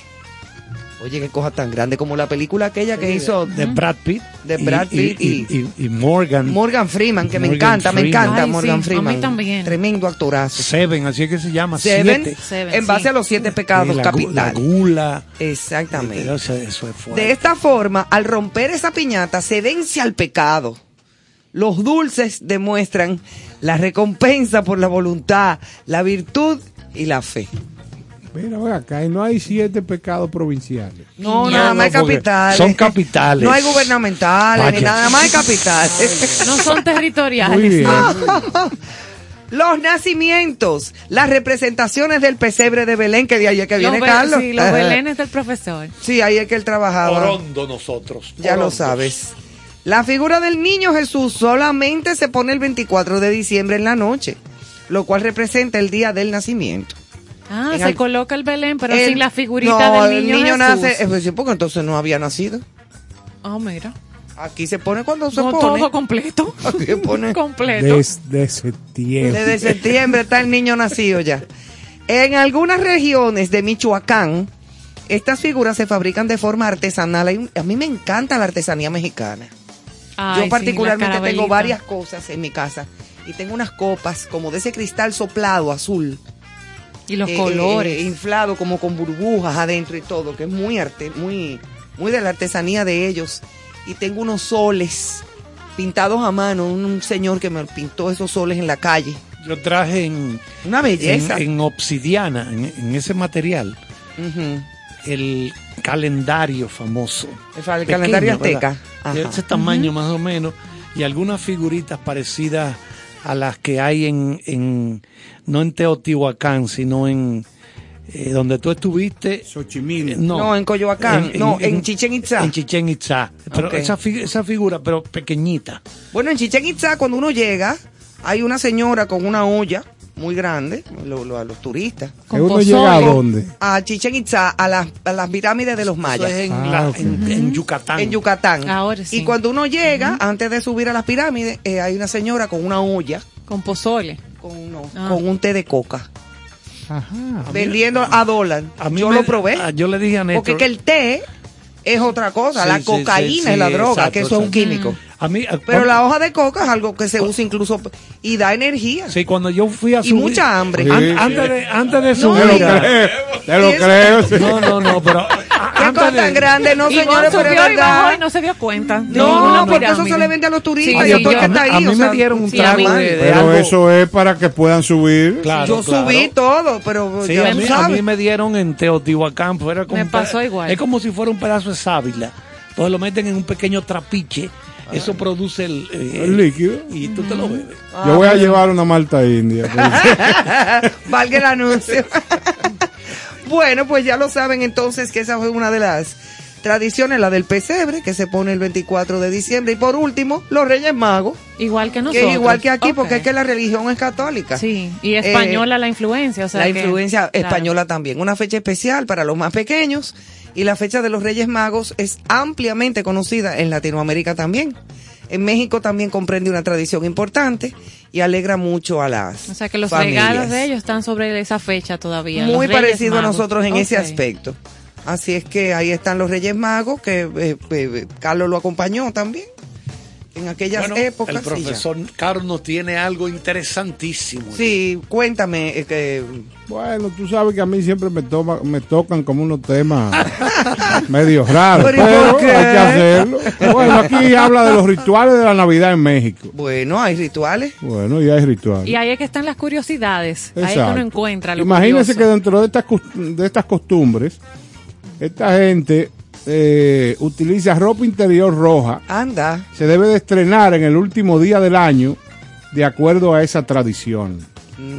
Oye, qué cosa tan grande como la película aquella que hizo de Brad Pitt, De Brad Pitt y- y- y Morgan Morgan Freeman, que me encanta, me Freeman. encanta Ay, Morgan sí, a mí Freeman. también. Tremendo actorazo. Seven, así es que se llama Seven, siete. Seven, en base sí. a los siete pecados la, gu- la capitales. gula. Exactamente. Eso, eso es fuerte. De esta forma, al romper esa piñata, se vence al pecado. Los dulces demuestran la recompensa por la voluntad, la virtud y la fe. Mira, acá, y no hay siete pecados provinciales. No, No, nada más hay capitales. son capitales. No hay gubernamentales, ni nada más hay capitales. (laughs) No son territoriales. Muy bien. (laughs) Los nacimientos, las representaciones del pesebre de Belén, que de ahí es que viene Los Carlos. Sí, los (laughs) belenes del profesor. Sí, ahí es que él trabajaba. Orondo nosotros. Ya lo sabes. La figura del niño Jesús solamente se pone el 24 de diciembre en la noche, lo cual representa el día del nacimiento. Ah, En se al- coloca el belén, pero El- sin la figurita no, del niño, el niño Jesús. nace, eh, pues sí, porque entonces no había nacido. Ah, mira. Aquí se pone cuando se No, pone. todo completo. (laughs) Aquí se pone. (laughs) completo. Desde septiembre. Desde septiembre está el niño nacido ya. En algunas regiones de Michoacán, estas figuras se fabrican de forma artesanal. A mí me encanta la artesanía mexicana. Ay, Yo particularmente la tengo varias cosas en mi casa. Y tengo unas copas como de ese cristal soplado azul. Y los eh, colores. eh, inflado como con burbujas adentro y todo, que es muy arte, muy, muy de la artesanía de ellos. Y tengo unos soles pintados a mano, un, un señor que me pintó esos soles en la calle. Yo traje en, Una belleza. en obsidiana, en, en ese material, el calendario famoso. El fa- el Pequeño, calendario azteca. De ese tamaño más o menos. Y algunas figuritas parecidas a las que hay en, en no en Teotihuacán, sino en eh, donde tú estuviste. Xochimilco. Eh, no, No, en Coyoacán. No, en Chichén Itzá. En Chichen Itzá. Pero esa, fi- esa figura, pero pequeñita. Bueno, en Chichén Itzá, cuando uno llega, hay una señora con una olla muy grande, lo- lo- a los turistas. ¿Que Con uno pozole. llega a dónde? A Chichén Itzá, a las, a las pirámides de los Eso mayas. es en, Ah, la- ok. en- en Yucatán. En Yucatán. Ahora sí. Y cuando uno llega, antes de subir a las pirámides, eh, hay una señora con una olla Con pozole. con, no, Ah. con un té de coca. vendiendo a dólar. A mí Yo me- lo probé. ah, yo le dije a Néstor. Porque que el té es otra cosa. Sí, la cocaína sí, es la sí, droga, exacto, que eso es un químico. A mí, Pero la hoja de coca es algo que se usa incluso y da energía. Sí, cuando yo fui a Y subir. mucha hambre. An- antes, de, antes de No, subir. Te lo creo, te lo creo, sí. No, no, no, pero. (laughs) ¿Qué cosa tan grande? No, señores, pero y bajó verdad. y no se dio cuenta. No, No, porque mira, eso se mira. le vende a los turistas Sí, y a sí, todo el que yo- está ahí. a mí o me sea, dieron un sí, trago de- de Pero algo- eso es para que puedan subir. Claro, Yo claro. subí todo, pero Sí, ya a mí, a mí me dieron en Teotihuacán, era como Me pasó igual. Es como si fuera un pedazo de sábila. Entonces lo meten en un pequeño trapiche. Eso produce el, eh, El líquido. Y tú te lo bebes. Yo voy a llevar una malta india. porque- (laughs) Valga el anuncio. (laughs) bueno, pues ya lo saben entonces que esa fue una de las tradiciones, la del pesebre, que se pone el 24 de diciembre. Y por último, los Reyes Magos, Igual que que nosotros. es igual que aquí, porque es que la religión es católica. Sí, y Eh, española la influencia. O sea la que- influencia claro. española también. Una fecha especial para los más pequeños y la fecha de los Reyes Magos es ampliamente conocida en Latinoamérica también. En México también comprende una tradición importante y alegra mucho a las O sea que los familias. regalos de ellos están sobre esa fecha todavía. Muy parecido a nosotros en ese aspecto. Así es que ahí están los Reyes Magos, que eh, eh, Carlos lo acompañó también en aquellas Bueno, épocas. el profesor Carlos nos tiene algo interesantísimo. Sí, cuéntame. eh, que, Bueno, tú sabes que a mí siempre me, toma, me tocan como unos temas (laughs) medio raros, Pero, hay que hacerlo. Bueno, aquí habla de los rituales de la Navidad en México. bueno, hay rituales. Bueno, y hay rituales. Y ahí es que están las curiosidades. Ahí es que uno encuentra lo Imagínense que dentro de estas, de estas costumbres, esta gente eh, utiliza ropa interior roja. Anda. Se debe de estrenar en el último día del año de acuerdo a esa tradición.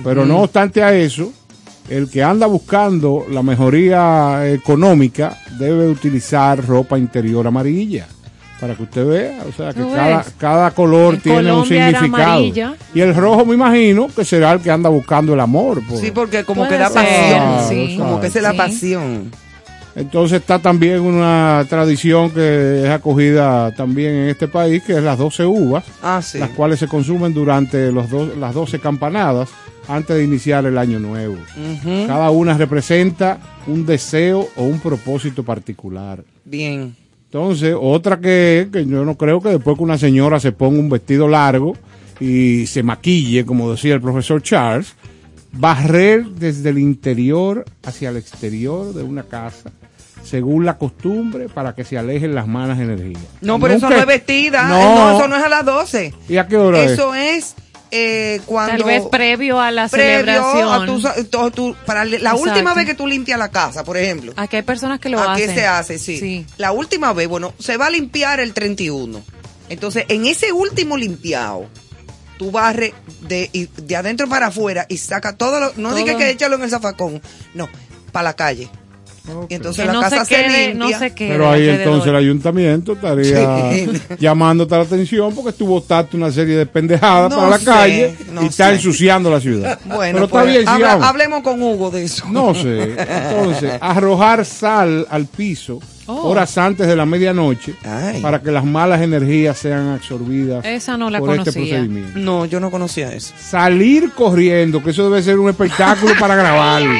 Pero no obstante a eso, el que anda buscando la mejoría económica debe utilizar ropa interior amarilla. Para que usted vea, o sea que ¿Tú cada, cada color En tiene un Colombia significado. Y el rojo me imagino que será el que anda buscando el amor. pues. Sí, porque como que da ser, pasión. sí. Como que es la pasión. Entonces está también una tradición que es acogida también en este país, que es las 12 uvas, Ah, sí. las cuales se consumen durante los dos- las 12 campanadas antes de iniciar el año nuevo. Cada una representa un deseo o un propósito particular. Bien. Entonces, otra que, que yo no creo que después que una señora se ponga un vestido largo y se maquille, como decía el profesor Charles, barrer desde el interior hacia el exterior de una casa, según la costumbre, para que se alejen las malas energías. No, pero eso no es vestida. No. Eh, No, eso no es a las 12. ¿Y a qué hora Eso es eh, cuando... Tal vez previo a la previo celebración. a tu para la Exacto. última vez que tú limpias la casa, por ejemplo. Aquí hay personas que lo Aquí hacen. se hace, sí. Sí. La última vez, bueno, se va a limpiar el 31. Entonces, en ese último limpiado, tú barres de, y- de adentro para afuera y saca todo lo... No digas que échalo en el zafacón, no, para la calle. Entonces Que la no casa se se, quede, no se quede Pero ahí entonces el ayuntamiento estaría Sí. llamándote la atención porque tú botaste una serie de pendejadas No para la sé, calle no y está sé. ensuciando la ciudad. (laughs) Bueno, Pero pues, está bien, habla- hablemos con Hugo de eso. No sé. (laughs) Entonces, arrojar sal al piso Oh. horas antes de la medianoche Ay. para que las malas energías sean absorbidas Esa no la por este conocía. procedimiento. No, yo no conocía eso. Salir corriendo, que eso debe ser un espectáculo para (laughs) grabarlo.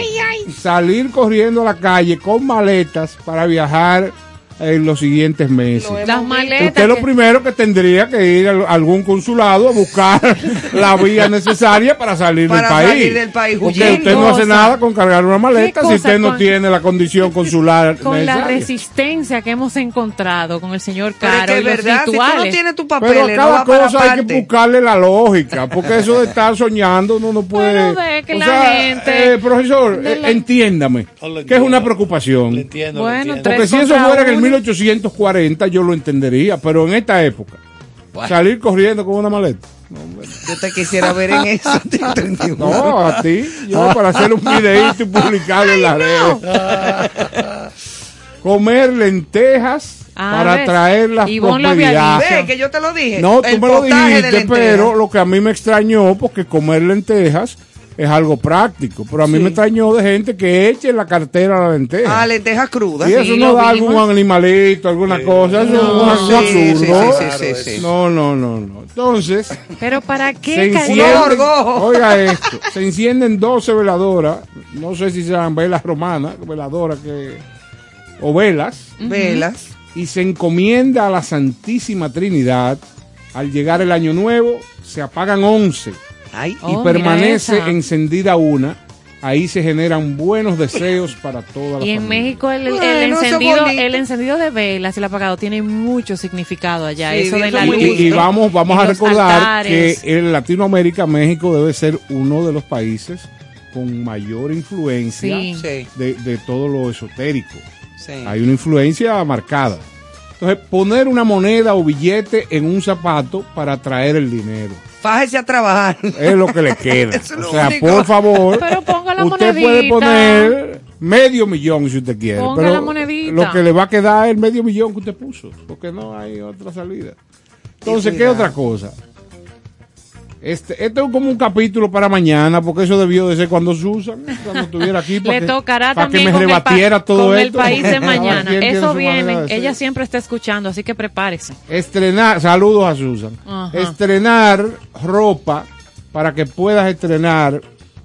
Salir corriendo a la calle con maletas para viajar en los siguientes meses. Las maletas. Usted lo primero que tendría que ir a algún consulado a buscar (laughs) la vía necesaria para salir Para del país. salir del país Porque huyendo. usted no hace nada con cargar una maleta ¿Qué si usted no con- tiene la condición (laughs) consular con la resistencia que hemos encontrado con el señor Pero es Caro que y es los verdad, si tú no tienes tu Pero papel, a no cada cosa hay que buscarle la lógica, porque eso de estar soñando uno no puede. Bueno, de que O la sea, gente- eh, profesor, eh, la- entiéndame, No que es una preocupación. Lo entiendo, lo Bueno, entiendo. tres Porque si eso fuera en el. 1840 yo lo entendería, pero en esta época, salir corriendo con una maleta. Yo te quisiera ver en (laughs) eso. No, a ti, yo para hacer un videíto y publicarlo en las redes. Comer lentejas Ah, para ¿ves? traer las había prosperidad. Ve que yo te lo dije. No, tú El me lo dijiste, pero lo que a mí me extrañó, porque comer lentejas es algo práctico. Pero a mí Sí. me extrañó de gente que eche en la cartera la lenteja. Ah, lentejas crudas. y eso sí, no da algún animalito, alguna cosa. Eso No, es un sí, absurdo. sí, sí, sí, sí. No, no, no, no. Entonces, Pero ¿para se qué enciende- encienden, oiga esto, se encienden 12 veladoras, no sé si sean velas romanas, veladoras que, o velas, Velas. y se encomienda a la Santísima Trinidad. Al llegar el año nuevo, se apagan 11 Ay, Oh, y mira permanece encendida una. Ahí se generan buenos deseos para toda la Y en familia. México el, el- el Bueno, eso es encendido, el encendido de velas y el apagado tiene mucho significado allá. Sí, eso de la luz. Y, y vamos, vamos y a recordar altares. que en Latinoamérica, México debe ser uno de los países con mayor influencia sí, de, de todo lo esotérico. sí. Hay una influencia marcada. Entonces, poner una moneda o billete en un zapato para atraer el dinero. Fájese a trabajar. Es lo que le queda. (laughs) Eso o sea, único. por favor, Pero ponga la usted puede poner medio millón si usted quiere. Ponga pero la monedita. lo que le va a quedar es el medio millón que usted puso, porque no hay otra salida. Entonces, ¿qué otra cosa? Este, esto es como un capítulo para mañana, porque eso debió de ser cuando Susan, cuando estuviera aquí, (laughs) para Le que, tocará para que me con, el, rebatiera todo con el esto. país A de (laughs) mañana. Eso viene. Ella siempre está escuchando, así que prepárese. Estrenar, saludos a Susan. Ajá. Estrenar ropa para que puedas estrenar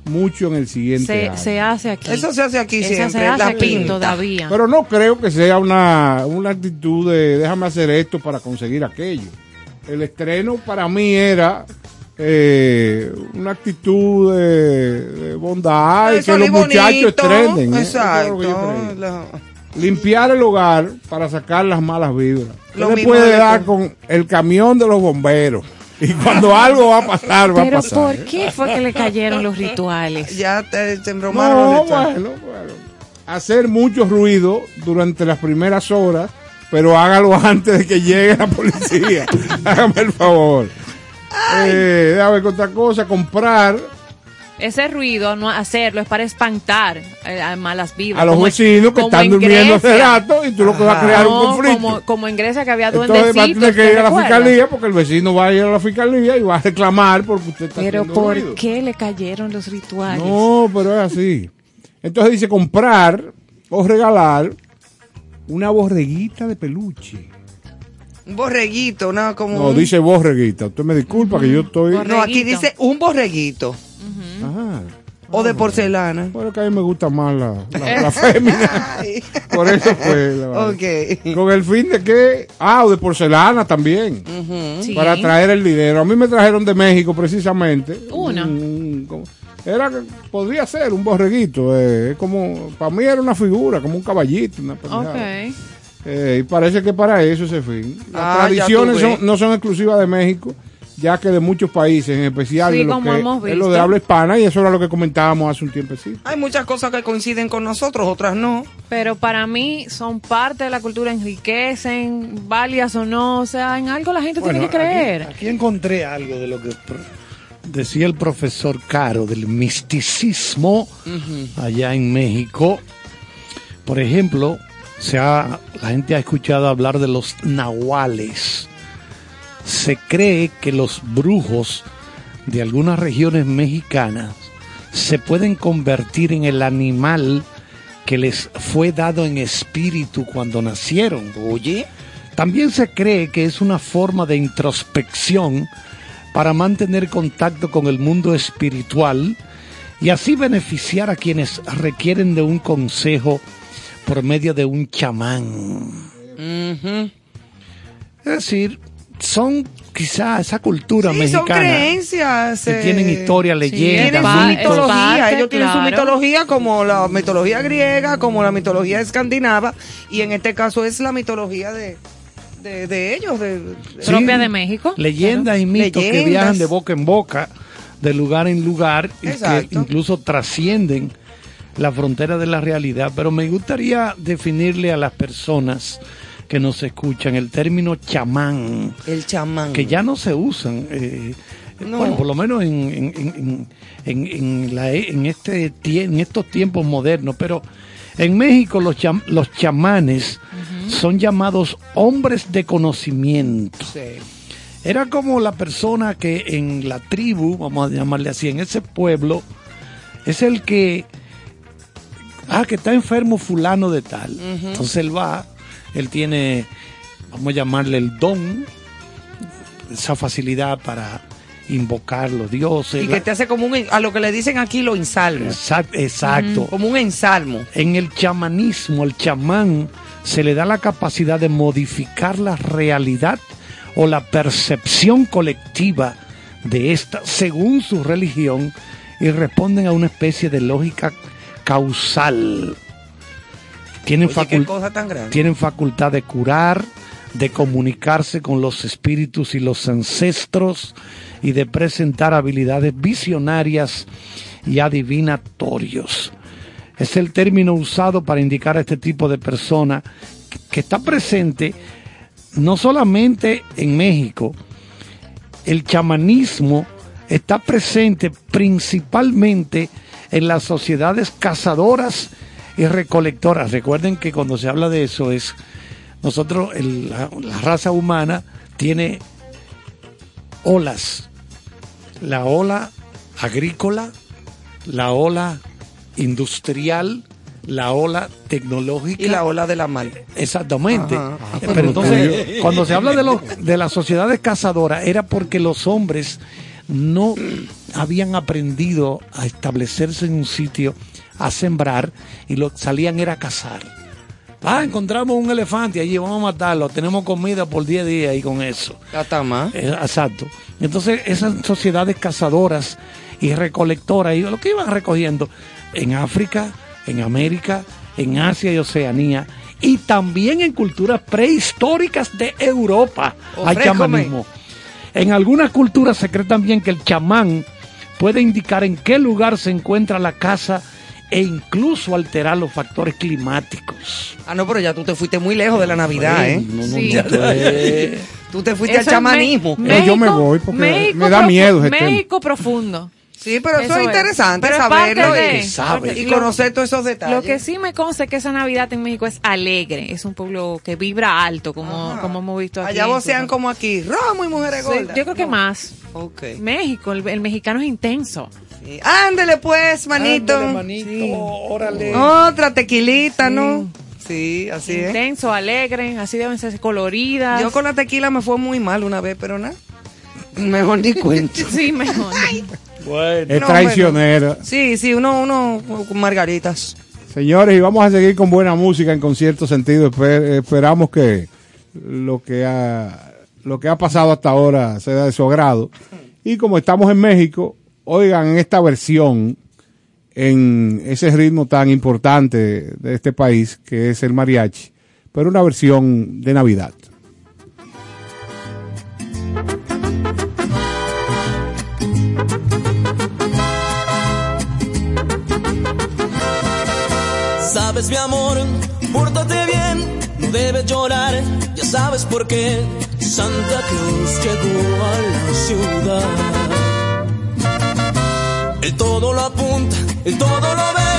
mucho en el siguiente Se, año. se hace aquí. Eso se hace aquí Eso siempre. se hace la aquí pinta. todavía. Pero no creo que sea una, una actitud de déjame hacer esto para conseguir aquello. El estreno para mí era eh, una actitud de, de bondad y que los muchachos estrenen. ¿eh? Es. La- Limpiar el hogar para sacar las malas vibras. Lo ¿Qué le mismo puede de- dar con el camión de los bomberos? Y cuando (laughs) algo va a pasar, va a Pero pasar. ¿por qué fue que le cayeron los rituales? Ya te, te embromaron. No, los rituales. bueno, bueno. Hacer mucho ruido durante las primeras horas, pero hágalo (laughs) antes de que llegue la policía. (laughs) Hágame el favor. Eh, ver otra cosa, comprar Ese ruido, no hacerlo, es para espantar eh, a malas vibras. a los Como vecinos que están en durmiendo hace rato y tú lo que vas a crear un No, conflicto. Como, como en Grecia que había Entonces va a duendecitos. tener que ¿te ir a la fiscalía porque el vecino va a ir a la fiscalía y va a reclamar porque usted está Pero ¿por ruido. qué le cayeron los rituales? No, pero es así. Entonces dice comprar o regalar una borreguita de peluche. Un borreguito, ¿no? Como No, un- dice borreguita. Usted me disculpa que yo estoy. No, aquí dice un borreguito. Ajá. O de porcelana. Bueno, que a mí me gusta más la, la, la fémina. (laughs) Ay. Por eso fue. la ok. Con el fin de que. Ah, o de porcelana también. Sí. Para traer el dinero. A mí me trajeron de México precisamente. Una. un- era, podría ser un borreguito. eh, es como. Para mí era una figura, como un caballito. Una pendejada. Eh, y parece que para eso ese fin. Las Ah, tradiciones son- no son exclusivas de México, ya que de muchos países, en especial Sí, de lo como que es lo de habla hispana, y eso era lo que comentábamos hace un tiempecito. Hay muchas cosas que coinciden con nosotros, otras no. Pero para mí son parte de la cultura, enriquecen, válidas o no. O sea, en algo la gente Bueno, tiene que creer. Aquí, aquí encontré algo de lo que decía el profesor Caro del misticismo allá en México. Por ejemplo, se ha- la gente ha escuchado hablar de los nahuales. Se cree que los brujos de algunas regiones mexicanas se pueden convertir en el animal que les fue dado en espíritu cuando nacieron. Oye. También se cree que es una forma de introspección para mantener contacto con el mundo espiritual y así beneficiar a quienes requieren de un consejo por medio de un chamán. Es decir, son quizá esa cultura Sí, son mexicana creencias. que eh, tienen historia, Tienen leyenda, su pa- mitos. mitología, parte, ellos tienen su mitología como la mitología griega, como la mitología escandinava, y en este caso es la mitología de, de, de ellos. De, de- Sí. Propia de México. leyendas y mitos que Leyendas. viajan de boca en boca, de lugar en lugar, y que incluso trascienden la frontera de la realidad. Pero me gustaría definirle a las personas que nos escuchan el término chamán, el chamán. que ya no se usan. eh, No. Bueno, por lo menos en, en, en- en- en la- en este, en estos tiempos modernos, pero en México los, cham- los chamanes son llamados hombres de conocimiento. Sí. Era como la persona que en la tribu, vamos a llamarle así, en ese pueblo, es el que, ah, que está enfermo fulano de tal. Entonces él va, él tiene, vamos a llamarle el don, esa facilidad para invocar los dioses. Y que te hace como un, a lo que le dicen aquí, lo ensalmo. Exact- exacto. Como un ensalmo. En el chamanismo, el chamán se le da la capacidad de modificar la realidad o la percepción colectiva de esta según su religión y responden a una especie de lógica causal. Tienen, Oye, qué facul- cosa tan grande. tienen facultad de curar, de comunicarse con los espíritus y los ancestros y de presentar habilidades visionarias y adivinatorios. Es el término usado para indicar a este tipo de persona que- que está presente no solamente en México, el chamanismo está presente principalmente en las sociedades cazadoras y recolectoras. Recuerden que cuando se habla de eso es, nosotros, el- la, la raza humana tiene olas. La ola agrícola, la ola industrial, la ola tecnológica Y la ola de la mal. Exactamente. Ajá. Pero entonces, cuando se habla de, los de las sociedades cazadoras, era porque los hombres no habían aprendido a establecerse en un sitio, a sembrar, y lo salían era a cazar. Ah, encontramos un elefante allí, vamos a matarlo, tenemos comida por 10 días y con eso. Hasta más. Eh, Exacto. Entonces, esas sociedades cazadoras y recolectoras, y lo que iban recogiendo en África, en América, en Asia y Oceanía, y también en culturas prehistóricas de Europa hay chamanismo. En algunas culturas se cree también que el chamán puede indicar en qué lugar se encuentra la casa e incluso alterar los factores climáticos. Ah, no, pero ya tú te fuiste muy lejos de la Navidad, ¿eh? No, no, Sí. no, eh, Tú te fuiste Eso al chamanismo. No, yo me voy porque me da miedo. México profundo. Sí, pero eso, Eso es es. interesante Pero saberlo de- y, sabe. y conocer todos esos detalles. Lo que sí me consta es que esa Navidad en México es alegre, es un pueblo que vibra alto, como, Ajá. como hemos visto aquí. Allá vocean como aquí, Romo y mujeres Sí, gordas. yo creo que más. Ok. México, el, el mexicano es intenso. Sí. Ándele pues, manito. ándale, manito, órale. Otra tequilita, ¿no? Sí, así es. Intenso, alegre, así deben ser coloridas. Yo con la tequila me fue muy mal una vez, pero nada. Mejor ni cuento. (laughs) Sí, mejor. Bueno. Es No, traicionera. Sí, sí, uno, uno con margaritas. Señores, y vamos a seguir con buena música en concierto sentido. Esper- esperamos que lo que ha lo que ha pasado hasta ahora sea de su agrado. Y como estamos en México, oigan esta versión en ese ritmo tan importante de este país que es el mariachi, pero una versión de Navidad. Sabes mi amor, pórtate bien, no debes llorar, ya sabes por qué. Santa Cruz llegó a la ciudad. Él todo lo apunta, él todo lo ve,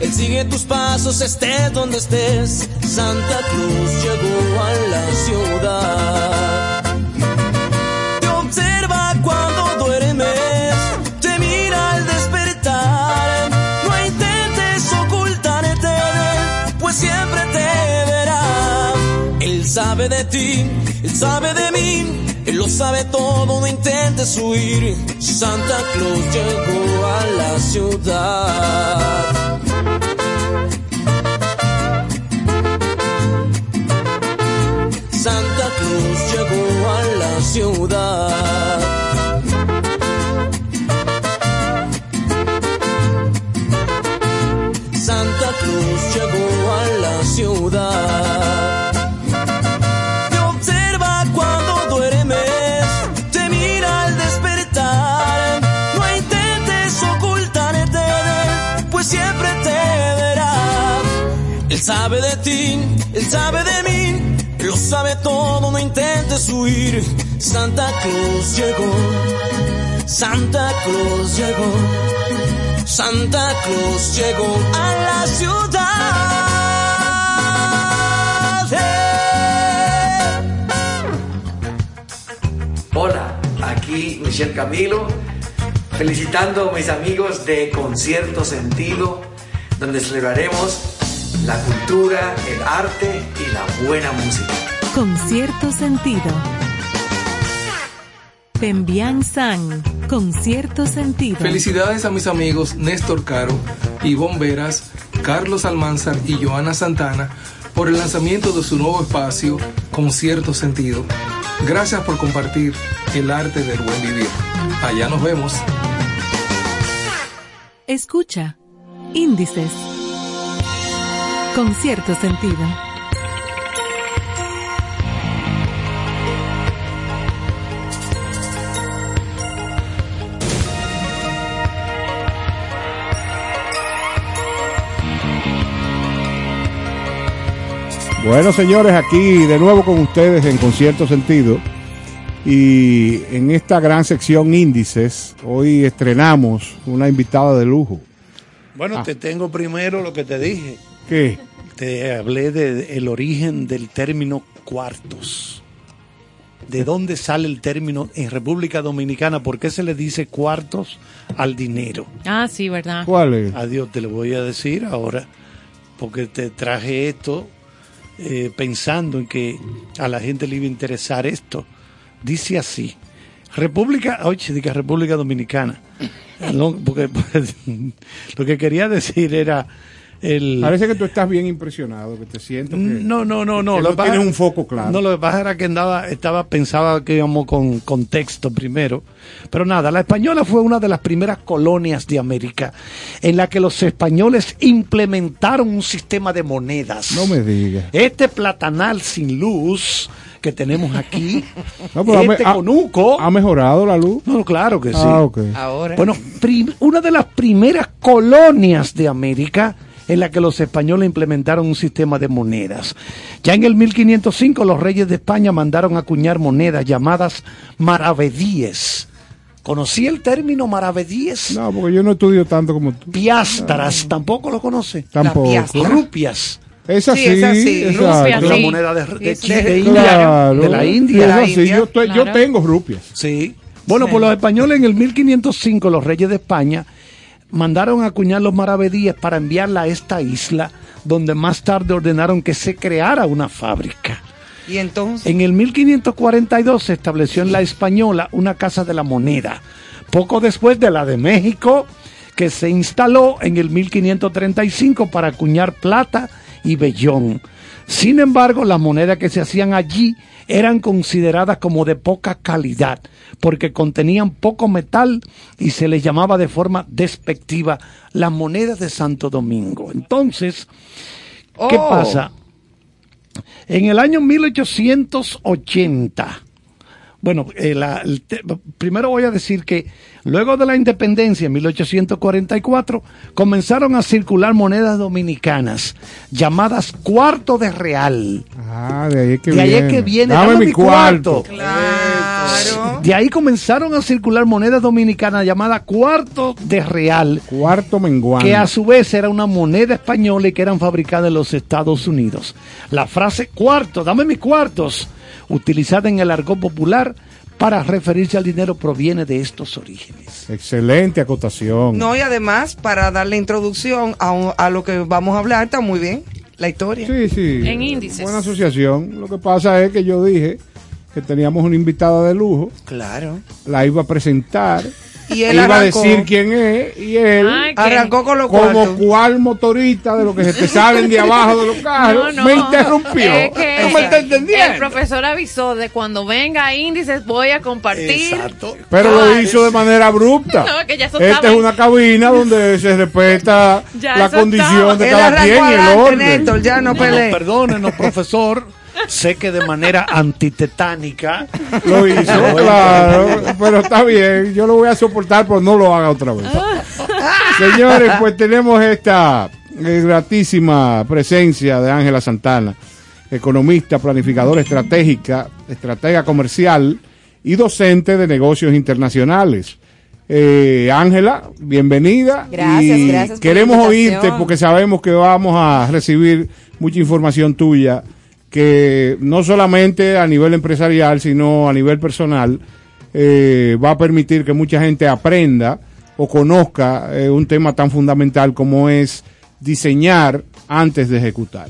él sigue tus pasos, estés donde estés. Santa Cruz llegó a la ciudad. Sabe de ti, él sabe de mí, él lo sabe todo, no intentes huir. Santa Claus llegó a la ciudad. Santa Cruz llegó a la ciudad. Santa Cruz llegó a la ciudad. Sabe de ti, él sabe de mí, lo sabe todo, no intentes huir. Santa Cruz llegó, Santa Cruz llegó, Santa Cruz llegó a la ciudad. ¡Eh! Hola, aquí Michelle Camilo felicitando a mis amigos de Concierto Sentido, donde celebraremos la cultura, el arte y la buena música. Con cierto sentido. Pembian San, con cierto sentido. Felicidades a mis amigos Néstor Caro, Ivonne Veras, Carlos Almanzar y Joana Santana por el lanzamiento de su nuevo espacio con cierto sentido. Gracias por compartir el arte del buen vivir. Allá nos vemos. Escucha. Índices. Con cierto sentido. Bueno, señores, aquí de nuevo con ustedes en Concierto Sentido. Y en esta gran sección índices, hoy estrenamos una invitada de lujo. Bueno, Ah. te tengo primero lo que te dije. ¿Qué? Te hablé del origen del término cuartos. ¿De dónde sale el término en República Dominicana? ¿Por qué se le dice cuartos al dinero? Ah, sí, ¿verdad? ¿Cuál es? Adiós, te lo voy a decir ahora, porque te traje esto eh, pensando en que a la gente le iba a interesar esto. Dice así, República, oye, diga República Dominicana, (laughs) No, porque, (laughs) lo que quería decir era el... Parece que tú estás bien impresionado, que te siento que, No, no, no, no. que lo no tienes un foco claro. No, lo que pasa era que andaba, estaba, pensaba que íbamos con contexto primero. Pero nada, la española fue una de las primeras colonias de América en la que los españoles implementaron un sistema de monedas. No me digas. Este platanal sin luz que tenemos aquí, (laughs) No, pero este ha- conuco. ¿Ha mejorado la luz? No, claro que sí. Ah. Ahora. Bueno, una de las primeras colonias de América en la que los españoles implementaron un sistema de monedas. Ya en el 1505 los reyes de España mandaron acuñar monedas llamadas maravedíes. ¿Conocí el término maravedíes? No, porque yo no estudio tanto como tú. Piastras, tampoco lo conoce. Tampoco. Rupias. Es así, Sí, es así. exacto. Rupias, La sí. moneda de, de- Sí, de sí. India, Claro. de la Sí, India. La. Yo, estoy- yo Claro. tengo rupias. Sí. Bueno, pues los españoles en el 1505, los reyes de España, mandaron a acuñar los maravedíes para enviarla a esta isla, donde más tarde ordenaron que se creara una fábrica. Y entonces, En el 1542 se estableció en la Española una casa de la moneda, poco después de la de México, que se instaló en el 1535 para acuñar plata y vellón. Sin embargo, las monedas que se hacían allí eran consideradas como de poca calidad, porque contenían poco metal y se les llamaba de forma despectiva las monedas de Santo Domingo. Entonces, ¿qué Oh. pasa? En el año 1880, bueno, eh, la- el te- primero voy a decir que luego de la independencia en 1844 comenzaron a circular monedas dominicanas llamadas cuarto de real. Ah, de ahí es que De ahí viene. es que viene, Dame, dame mi cuarto. cuarto. claro. De ahí comenzaron a circular monedas dominicanas llamadas cuarto de real, Cuarto menguante. que a su vez era una moneda española y que eran fabricadas en los Estados Unidos. La frase cuarto, dame mis cuartos, utilizada en el argot popular para referirse al dinero, proviene de estos orígenes. Excelente acotación. No, y además, para darle introducción a, a lo que vamos a hablar, está muy bien la historia. Sí, sí. En índices. Buena asociación. Lo que pasa es que yo dije que teníamos una invitada de lujo, Claro. la iba a presentar, Y él iba a decir quién es y él Ay, que- arrancó con los como cuartos. cual motorista de lo que se te salen de abajo de los carros, No, no. me interrumpió. Es que no me está entendiendo. El profesor avisó de cuando venga a índices voy a compartir. Exacto. Pero lo hizo de manera abrupta. (laughs) No, que ya Esta estaba- es una cabina donde se respeta (laughs) Ya la condición estaba. de cada quien y el orden. Néstor, ya no No, perdónenos, profesor. Sé que de manera antitetánica Lo hizo, Pero, claro. Pero está bien, yo lo voy a soportar, pero no lo haga otra vez. (laughs) Señores, pues tenemos esta eh, gratísima presencia de Ángela Santana, economista, planificadora estratégica, estratega comercial y docente de negocios internacionales. Eh, Ángela, bienvenida. Gracias, y gracias por Queremos la oírte porque sabemos que vamos a recibir mucha información tuya que no solamente a nivel empresarial, sino a nivel personal, eh, va a permitir que mucha gente aprenda o conozca eh, un tema tan fundamental como es diseñar antes de ejecutar.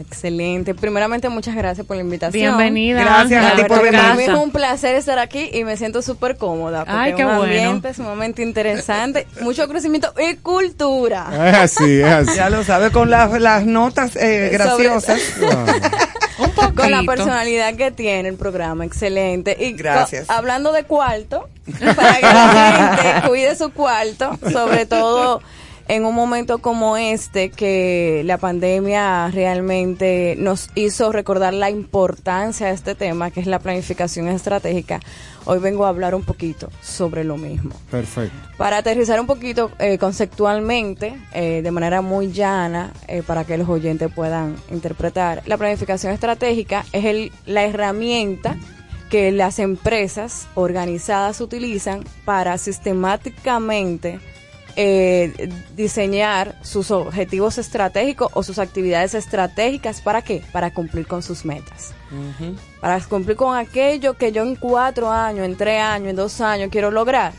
Excelente. Primeramente, muchas gracias por la invitación. Bienvenida. Gracias a ti por que para mí venir. es un placer estar aquí y me siento súper cómoda. Porque Ay, qué es un bueno. ambiente sumamente interesante, mucho crecimiento y cultura. Es así, es así. Ya lo sabe con las, las notas eh, graciosas. (laughs) Un poquito. Con la personalidad que tiene el programa, excelente. Y Gracias. hablando de cuarto, (laughs) para que la gente cuide su cuarto, sobre todo en un momento como este, que la pandemia realmente nos hizo recordar la importancia de este tema, que es la planificación estratégica. Hoy vengo a hablar un poquito sobre lo mismo. Perfecto. Para aterrizar un poquito eh, conceptualmente, eh, de manera muy llana, eh, para que los oyentes puedan interpretar, la planificación estratégica es el, la herramienta que las empresas organizadas utilizan para sistemáticamente eh, diseñar sus objetivos estratégicos o sus actividades estratégicas. ¿Para qué? Para cumplir con sus metas para cumplir con aquello que yo en cuatro años, en tres años, en dos años quiero lograr.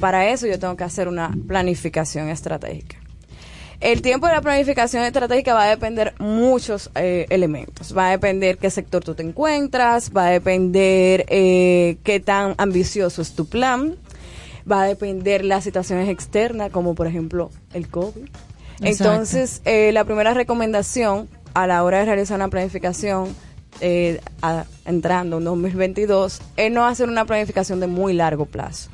Para eso yo tengo que hacer una planificación estratégica. El tiempo de la planificación estratégica va a depender muchos eh, elementos. Va a depender qué sector tú te encuentras, va a depender eh, qué tan ambicioso es tu plan, va a depender las situaciones externas, como por ejemplo el COVID. Exacto. Entonces, eh, la primera recomendación a la hora de realizar una planificación eh, a- entrando en 2022 es no hacer una planificación de muy largo plazo.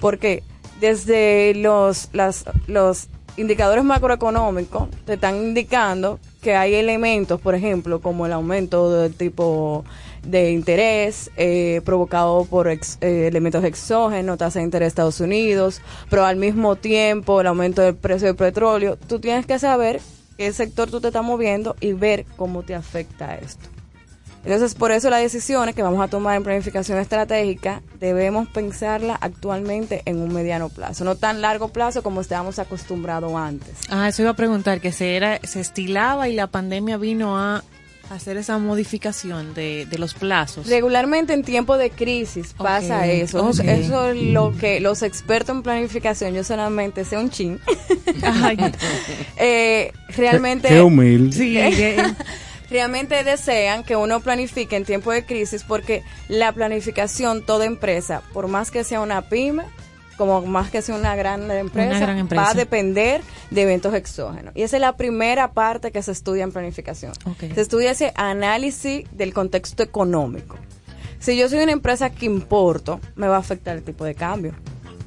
Porque desde los, las, los indicadores macroeconómicos te están indicando que hay elementos, por ejemplo, como el aumento del tipo de interés eh, provocado por ex- eh, elementos exógenos, tasa de interés de Estados Unidos, pero al mismo tiempo el aumento del precio del petróleo. Tú tienes que saber qué sector tú te estás moviendo y ver cómo te afecta esto. Entonces, por eso las decisiones que vamos a tomar en planificación estratégica debemos pensarla actualmente en un mediano plazo, no tan largo plazo como estábamos acostumbrados antes. Ah, eso iba a preguntar, que se, era, se estilaba y la pandemia vino a hacer esa modificación de, de los plazos. Regularmente en tiempo de crisis pasa eso. Eso es lo que los expertos en planificación, yo solamente sé un chin, Ay, (laughs) eh, realmente... Qué humilde. Sí, (laughs) eh, realmente desean que uno planifique en tiempo de crisis porque la planificación, toda empresa, por más que sea una pyme, como más que sea una gran empresa, gran empresa. va a depender de eventos exógenos. Y esa es la primera parte que se estudia en planificación. Se estudia ese análisis del contexto económico. Si yo soy una empresa que importo, me va a afectar el tipo de cambio.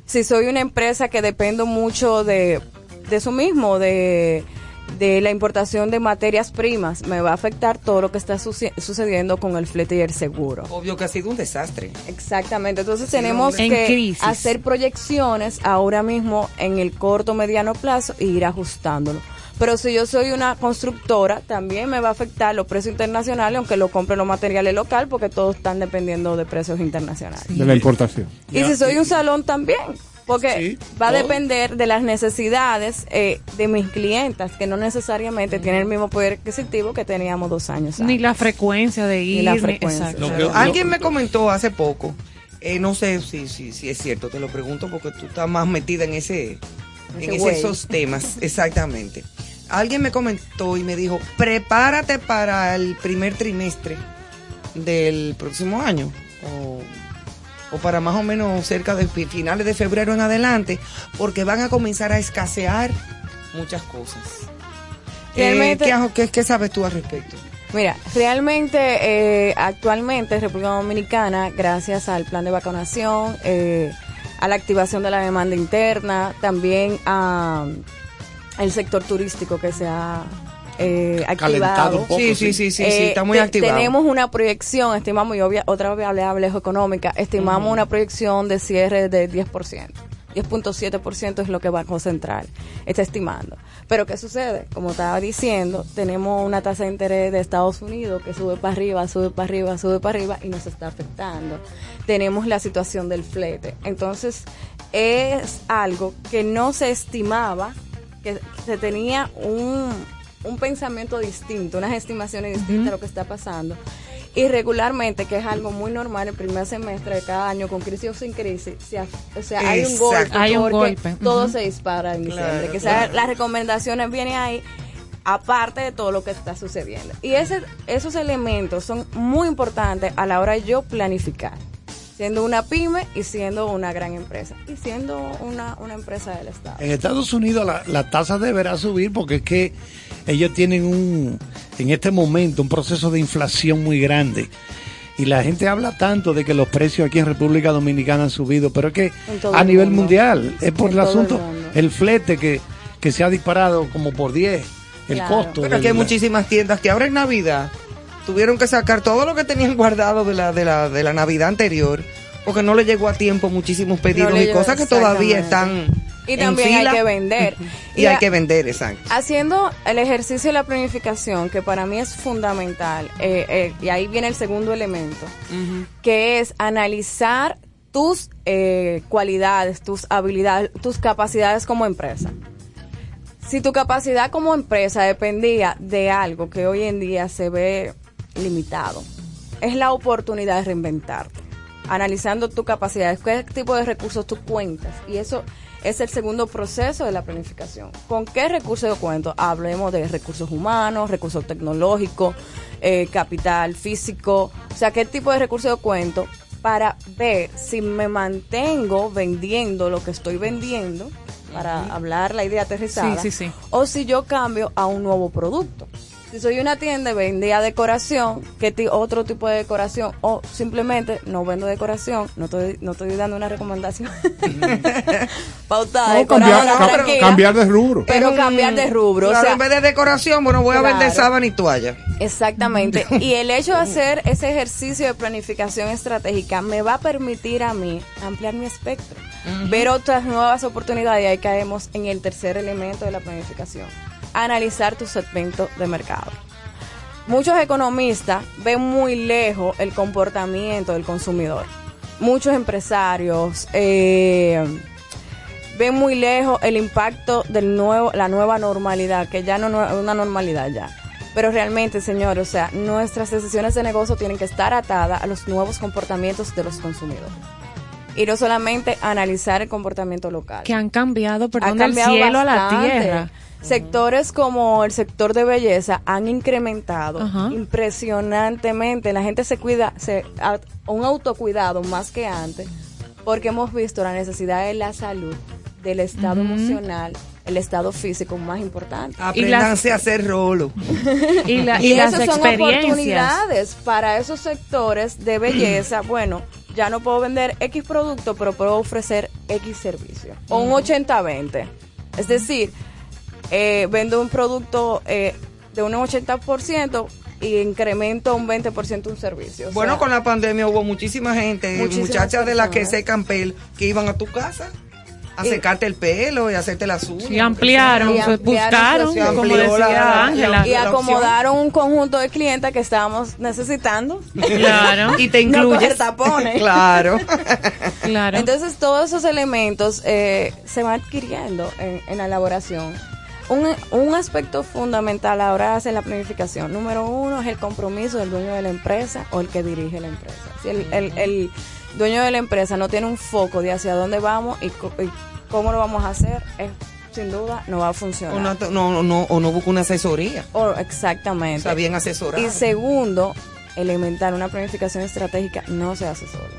Si soy una empresa que dependo mucho de, de eso mismo, de, de la importación de materias primas, me va a afectar todo lo que está suce- sucediendo con el flete y el seguro. obvio que ha sido un desastre. Exactamente, entonces tenemos En que crisis. hacer proyecciones ahora mismo en el corto, mediano plazo e ir ajustándolo. Pero si yo soy una constructora, también me va a afectar los precios internacionales, aunque lo compre los materiales local, porque todos están dependiendo de precios internacionales. De la importación. Y si soy un salón también, porque Sí, va a todo. depender de las necesidades eh, de mis clientas, que no necesariamente tienen el mismo poder adquisitivo que teníamos dos años ni antes. la frecuencia de ir. Ni la ni- frecuencia. exacto. Lo que- Alguien me comentó hace poco, eh, no sé si, si, si es cierto, te lo pregunto porque tú estás más metida en ese, en Ese ese- güey. esos (laughs) temas, exactamente. Alguien me comentó y me dijo, prepárate para el primer trimestre del próximo año, o, o para más o menos cerca de fi- finales de febrero en adelante, porque van a comenzar a escasear muchas cosas. Eh, ¿qué, hago- qué- qué sabes tú al respecto? Mira, realmente eh, actualmente República Dominicana, gracias al plan de vacunación, eh, a la activación de la demanda interna, también a el sector turístico que se ha eh, Calentado activado. un poco, Sí, sí, sí, sí, sí, Eh, está muy te- activado. Tenemos una proyección, estimamos, y obvia, otra vez hablé hablé económica, estimamos una proyección de cierre de 10%. 10.7% es lo que va a concentrar, está estimando. Pero ¿qué sucede? Como estaba diciendo, tenemos una tasa de interés de Estados Unidos que sube para arriba, sube para arriba, sube para arriba y nos está afectando. Tenemos la situación del flete. Entonces, es algo que no se estimaba, que se tenía un, un pensamiento distinto, unas estimaciones distintas a lo que está pasando. Y regularmente, que es algo muy normal, el primer semestre de cada año, con crisis o sin crisis, se o sea, hay un golpe. Hay un porque golpe. Todo se dispara en diciembre. Claro, que sea, claro. las recomendaciones vienen ahí, aparte de todo lo que está sucediendo. Y ese, esos elementos son muy importantes a la hora de yo planificar. Siendo una pyme y siendo una gran empresa. Y siendo una, una empresa del Estado. En Estados Unidos la, la tasa deberá subir porque es que ellos tienen un, en este momento, un proceso de inflación muy grande. Y la gente habla tanto de que los precios aquí en República Dominicana han subido, pero es que a el nivel mundo. mundial es por En el asunto, el, flete que, que se ha disparado como por 10, el Claro. costo. Pero aquí hay muchísimas tiendas que ahora en Navidad tuvieron que sacar todo lo que tenían guardado de la, de la, de la Navidad anterior porque no le llegó a tiempo muchísimos pedidos y cosas que todavía están Y en también fila. hay que vender. (laughs) y, hay que vender, exacto. Haciendo el ejercicio de la planificación, que para mí es fundamental, eh, eh, y ahí viene el segundo elemento, que es analizar tus eh, cualidades, tus habilidades, tus capacidades como empresa. Si tu capacidad como empresa dependía de algo que hoy en día se ve limitado, es la oportunidad de reinventarte. Analizando tu capacidad, qué tipo de recursos tú cuentas. Y eso es el segundo proceso de la planificación. ¿Con qué recursos yo cuento? Hablemos de recursos humanos, recursos tecnológicos, eh, capital físico. O sea, qué tipo de recursos yo cuento para ver si me mantengo vendiendo lo que estoy vendiendo, para hablar la idea aterrizada, Sí, sí, sí. o si yo cambio a un nuevo producto. Si soy una tienda y vendía decoración, ¿qué ti- otro tipo de decoración? O simplemente no vendo decoración, no estoy, no estoy dando una recomendación (laughs) pautada. No, cambiar, ca- cambiar de rubro. Pero cambiar de rubro. Claro, o sea, en vez de decoración, bueno, voy a vender sábana y toalla. Exactamente. (laughs) Y el hecho de hacer ese ejercicio de planificación estratégica me va a permitir a mí ampliar mi espectro, ver otras nuevas oportunidades y ahí caemos en el tercer elemento de la planificación, analizar tu segmento de mercado. Muchos economistas ven muy lejos el comportamiento del consumidor. Muchos empresarios eh, ven muy lejos el impacto del nuevo, la nueva normalidad, que ya no es una normalidad ya. Pero realmente, señor, o sea, nuestras decisiones de negocio tienen que estar atadas a los nuevos comportamientos de los consumidores. Y no solamente analizar el comportamiento local. Que han cambiado, Ha perdón, del cambiado cielo a la bastante. tierra. Sectores como el sector de belleza han incrementado Ajá. impresionantemente. La gente se cuida, se, a- un autocuidado más que antes, porque hemos visto la necesidad de la salud, del estado emocional, el estado físico más importante. Apréndanse a hacer rolo. (laughs) Y, la- Y, y las esas son experiencias. oportunidades para esos sectores de belleza. (clears throat) bueno, ya no puedo vender X producto, pero puedo ofrecer X servicio. O un 80-20. Es decir, eh, vendo un producto eh, de un 80% y incremento un 20% un servicio. O Bueno, sea, con la pandemia hubo muchísima gente, Muchísimas muchachas de las que secan pelo, que iban a tu casa a Y- secarte el pelo y hacerte las uñas. Y ampliaron, Y ampliaron buscaron, como decía la- la- Ángela. y acomodaron un conjunto de clientes que estábamos necesitando. Claro. (laughs) Y te No incluyes. tapones. (laughs) claro. Claro. Entonces todos esos elementos eh, se van adquiriendo en, en la elaboración. Un, un aspecto fundamental ahora de hacer la planificación, número uno, es el compromiso del dueño de la empresa o el que dirige la empresa. Si el, el- el dueño de la empresa no tiene un foco de hacia dónde vamos y, cómo lo vamos a hacer, es, sin duda no va a funcionar. O no, no, no, o no busca una asesoría. O- exactamente. O sea, bien asesorado. Y segundo, elemental, una planificación estratégica no se hace solo,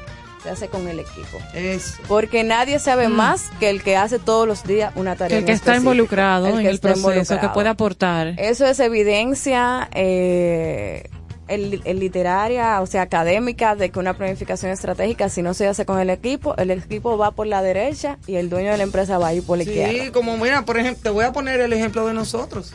se hace con el equipo. Eso. Porque nadie sabe Mm. más que el que hace todos los días una tarea. que el que está involucrado El en el proceso, que puede aportar. Eso es evidencia eh, el, el literaria, o sea, académica, de que una planificación estratégica, si no se hace con el equipo, el equipo va por la derecha y el dueño de la empresa va a ir por la izquierda. Sí, como mira, por ejemplo, te voy a poner el ejemplo de nosotros.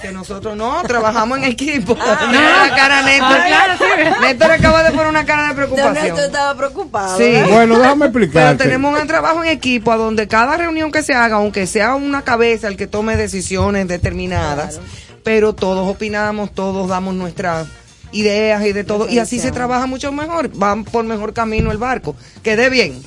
Que nosotros no, trabajamos en equipo. (laughs) Mira la cara Néstor. Ah, claro, sí. Néstor acaba de poner una cara de preocupación. Néstor estaba preocupado. Sí. Bueno, déjame Pero explicarte. tenemos un trabajo en equipo a donde cada reunión que se haga, aunque sea una cabeza el que tome decisiones determinadas, pero todos opinamos, todos damos nuestras ideas y de todo, y así se trabaja mucho mejor, van por mejor camino el barco. Quede bien.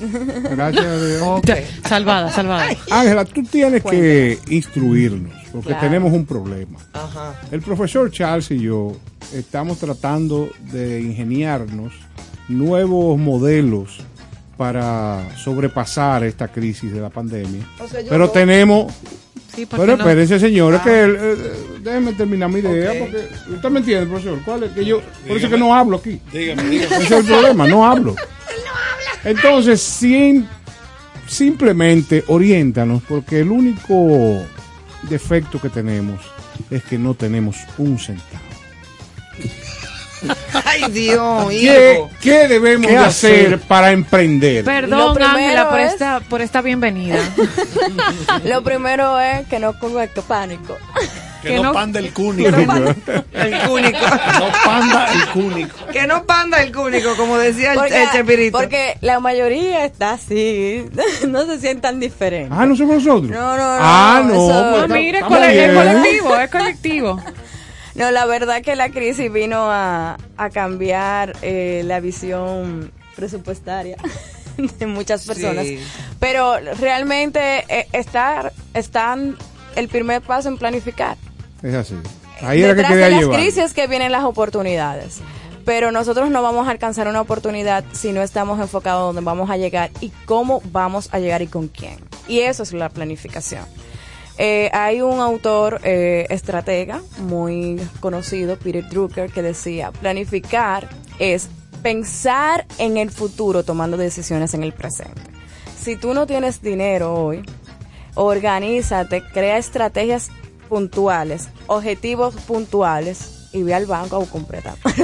Gracias a Dios. (laughs) Salvada, salvada. Ángela, tú tienes que instruirnos, porque Claro. tenemos un problema. Ajá. El profesor Charles y yo estamos tratando de ingeniarnos nuevos modelos para sobrepasar esta crisis de la pandemia. O sea, yo Pero no- tenemos... Sí, Pero no- espérense, señores, Ah. que eh, déjenme terminar mi idea, porque usted me entiende, profesor. ¿Cuál es? Que yo, por eso es que no hablo aquí. Dígame, dígame. Ese es el problema, no hablo. (laughs) Entonces, sin, simplemente oriéntanos, porque el único defecto que tenemos es que no tenemos un centavo. (laughs) Ay, Dios, ¿Qué, hijo. qué debemos ¿Qué de hacer, hacer? para emprender? Perdón, Ángela, por es- esta, por esta bienvenida. (laughs) Lo primero es que no coja pánico. Que, Que no, no- panda el (laughs) cúnico. Que no panda el cúnico. no panda el cúnico. que no panda el cúnico, como decía el, Porque, el Chespirito. porque la mayoría está así, (laughs) no se sientan diferentes. Ah, no somos nosotros. No, no, no, Ah, no. eso- pues, No, cole- es bien. colectivo, es colectivo. (laughs) No, la verdad que la crisis vino a, a cambiar eh, la visión presupuestaria de muchas personas. Sí. Pero realmente eh, está, están el primer paso en planificar. Es así. Ahí era que Detrás quería de las llevar. crisis que vienen las oportunidades. Pero nosotros no vamos a alcanzar una oportunidad si no estamos enfocados donde vamos a llegar y cómo vamos a llegar y con quién. Y eso es la planificación. Eh, hay un autor eh, estratega muy conocido, Peter Drucker, que decía, planificar es pensar en el futuro tomando decisiones en el presente. Si tú no tienes dinero hoy, organízate, crea estrategias puntuales, objetivos puntuales y ve al banco a buscar un préstamo. (laughs)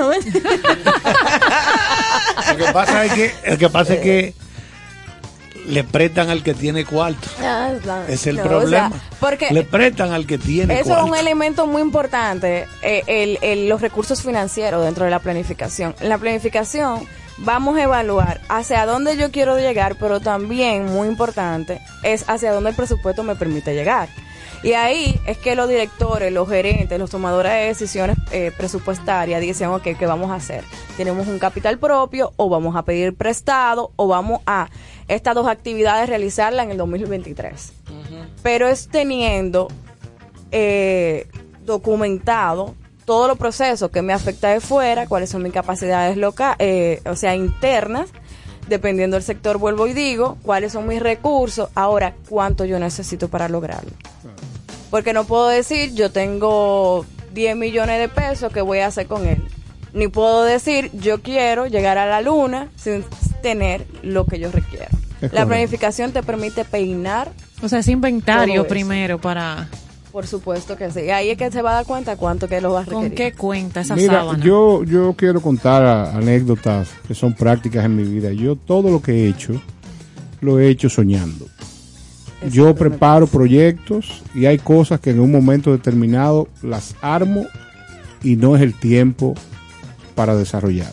Lo que pasa es que, el que, pasa es que le prestan al que tiene cuarto. Ah, no, Es el no, problema. o sea, porque le prestan al que tiene Eso es cuarto. un elemento muy importante, eh, el- el- los recursos financieros dentro de la planificación. En la planificación vamos a evaluar hacia dónde yo quiero llegar, pero también, muy importante, es hacia dónde el presupuesto me permite llegar. Y ahí es que los directores, los gerentes, los tomadores de decisiones eh, presupuestarias dicen, ok, ¿qué vamos a hacer? ¿Tenemos un capital propio o vamos a pedir prestado o vamos a estas dos actividades realizarlas en el 2023? Pero es teniendo eh, documentado todos los procesos que me afecta de fuera, cuáles son mis capacidades locales, o sea, internas, dependiendo del sector, vuelvo y digo, cuáles son mis recursos, ahora cuánto yo necesito para lograrlo. Porque no puedo decir, yo tengo 10 millones de pesos, ¿qué voy a hacer con él? Ni puedo decir, yo quiero llegar a la luna sin tener lo que yo requiero. Es La correcto. planificación te permite peinar O sea, es inventario primero para... Por supuesto que sí. Ahí es que se va a dar cuenta cuánto que lo va a requerir. ¿Con qué cuenta esa Mira, sábana? yo, yo quiero contar a- anécdotas que son prácticas en mi vida. Yo todo lo que he hecho, lo he hecho soñando. Yo preparo proyectos y hay cosas que en un momento determinado las armo y no es el tiempo para desarrollar.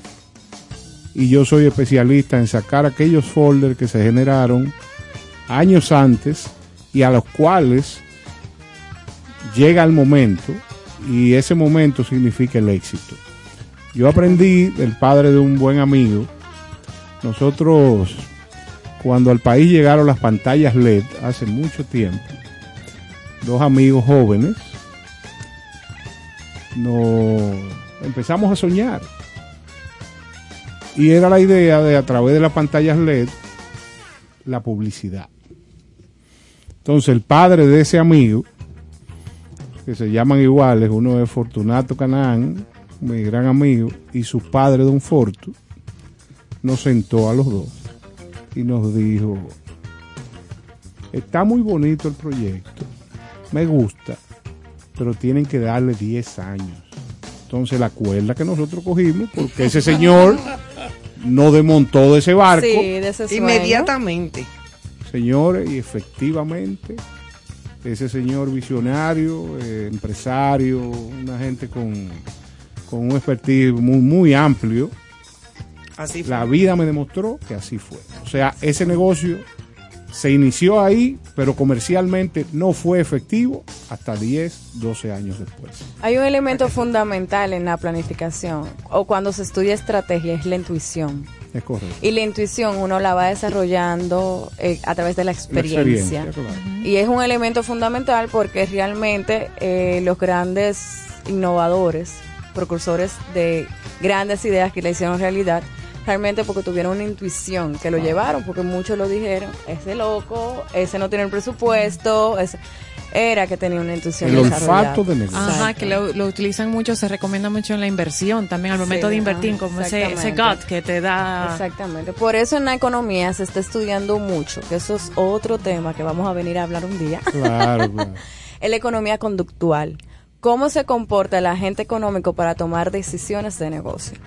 Y yo soy especialista en sacar aquellos folders que se generaron años antes y a los cuales llega el momento y ese momento significa el éxito. Yo aprendí del padre de un buen amigo. Nosotros, cuando al país llegaron las pantallas LED hace mucho tiempo, dos amigos jóvenes, nos empezamos a soñar. Y era la idea de a través de las pantallas LED, la publicidad. Entonces el padre de ese amigo, que se llaman iguales, uno es Fortunato Canán, mi gran amigo, y su padre Don Fortu, nos sentó a los dos y nos dijo, está muy bonito el proyecto, me gusta, pero tienen que darle 10 años. Entonces la cuerda que nosotros cogimos, porque ese señor no desmontó de ese barco, Sí, de ese sueño. Inmediatamente. señores, y efectivamente ese señor visionario, eh, empresario, una gente con, con un expertise muy, muy amplio, Así fue. la vida me demostró que así fue. O sea, ese negocio se inició ahí, pero comercialmente no fue efectivo hasta 10, 12 años después. Hay un elemento fundamental en la planificación o cuando se estudia estrategia, es la intuición. Es correcto. Y la intuición uno la va desarrollando eh, a través de la La experiencia. experiencia, claro. Y es un elemento fundamental porque realmente eh, los grandes innovadores, precursores de grandes ideas que le hicieron realidad, realmente porque tuvieron una intuición que lo llevaron, porque muchos lo dijeron, ese loco, ese no tiene el presupuesto, ese era que tenía una intuición desarrollada. Ajá, que lo, lo utilizan mucho, se recomienda mucho en la inversión también al momento Sí, de invertir, ajá, como ese, ese gut que te da. Exactamente. Por eso en la economía se está estudiando mucho, que eso es otro tema que vamos a venir a hablar un día. Claro, (laughs) claro. Es la economía conductual. ¿Cómo se comporta el agente económico para tomar decisiones de negocio?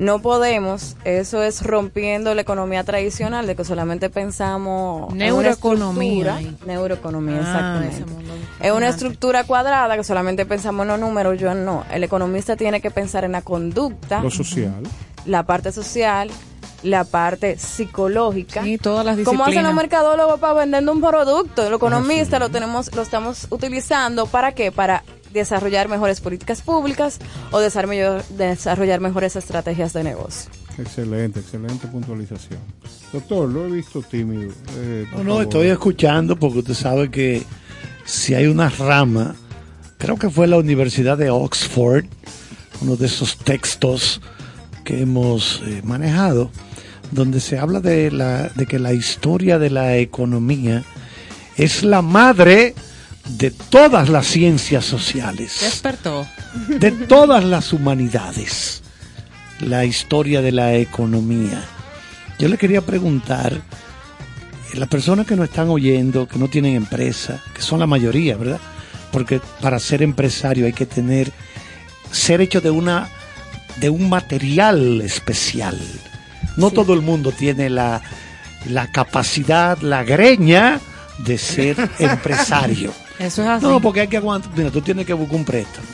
No podemos, eso es rompiendo la economía tradicional de que solamente pensamos en una Neuroeconomía. estructura. Neuroeconomía, Ah, exactamente. Es una estructura cuadrada que solamente pensamos en los números, yo no. El economista tiene que pensar en la conducta, Lo social. la parte social, la parte psicológica. Y todas las ¿Cómo hacen los disciplinas. mercadólogos para vender un producto? El economista lo tenemos, lo estamos utilizando para qué? Para desarrollar mejores políticas públicas o desarrollar, desarrollar mejores estrategias de negocio. Excelente, excelente puntualización. Doctor, lo he visto tímido. Eh, No, no, favor. estoy escuchando porque usted sabe que si hay una rama, creo que fue la Universidad de Oxford, uno de esos textos que hemos eh, manejado, donde se habla de, la, de que la historia de la economía es la madre de todas las ciencias sociales Despertó. de todas las humanidades, la historia de la economía. Yo le quería preguntar, eh, las personas que nos están oyendo, que no tienen empresa, que son la mayoría, ¿verdad? Porque para ser empresario hay que tener, ser hecho de una, de un material especial. No todo el mundo tiene la, la capacidad, la greña de ser (laughs) empresario. Eso es así. No, porque hay que aguantar. Mira, tú tienes que buscar un préstamo.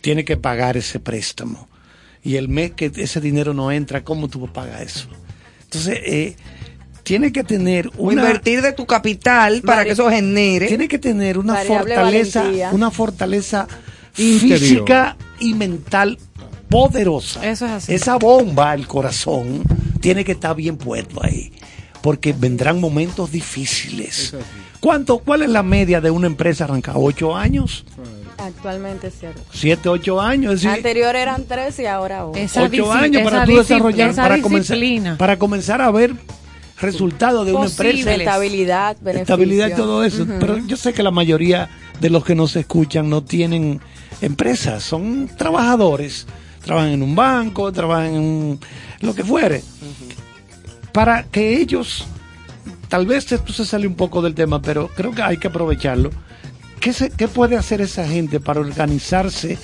Tienes que pagar ese préstamo. Y el mes que ese dinero no entra, ¿cómo tú vas a pagar eso? Entonces, eh, tiene que tener una... invertir de tu capital para Vari- que eso genere. Tiene que tener una Variable fortaleza, valentía. una fortaleza Interior. física y mental poderosa. Eso es así. Esa bomba, el corazón, tiene que estar bien puesto ahí. Porque vendrán momentos difíciles. ¿Cuánto, ¿Cuál es la media de una empresa arrancada? ¿Ocho años? Actualmente es cierto. ¿Siete, ocho años? Es decir, Anterior eran tres y ahora ocho. ocho años para tú desarrollar, para comenzar, para comenzar a ver resultados de una empresa. Estabilidad, beneficio. estabilidad y todo eso. Pero yo sé que la mayoría de los que nos escuchan no tienen empresas, son trabajadores. Trabajan en un banco, trabajan en lo que fuere. Para que ellos, tal vez esto se sale un poco del tema, pero creo que hay que aprovecharlo. ¿Qué, se- qué puede hacer esa gente para organizarse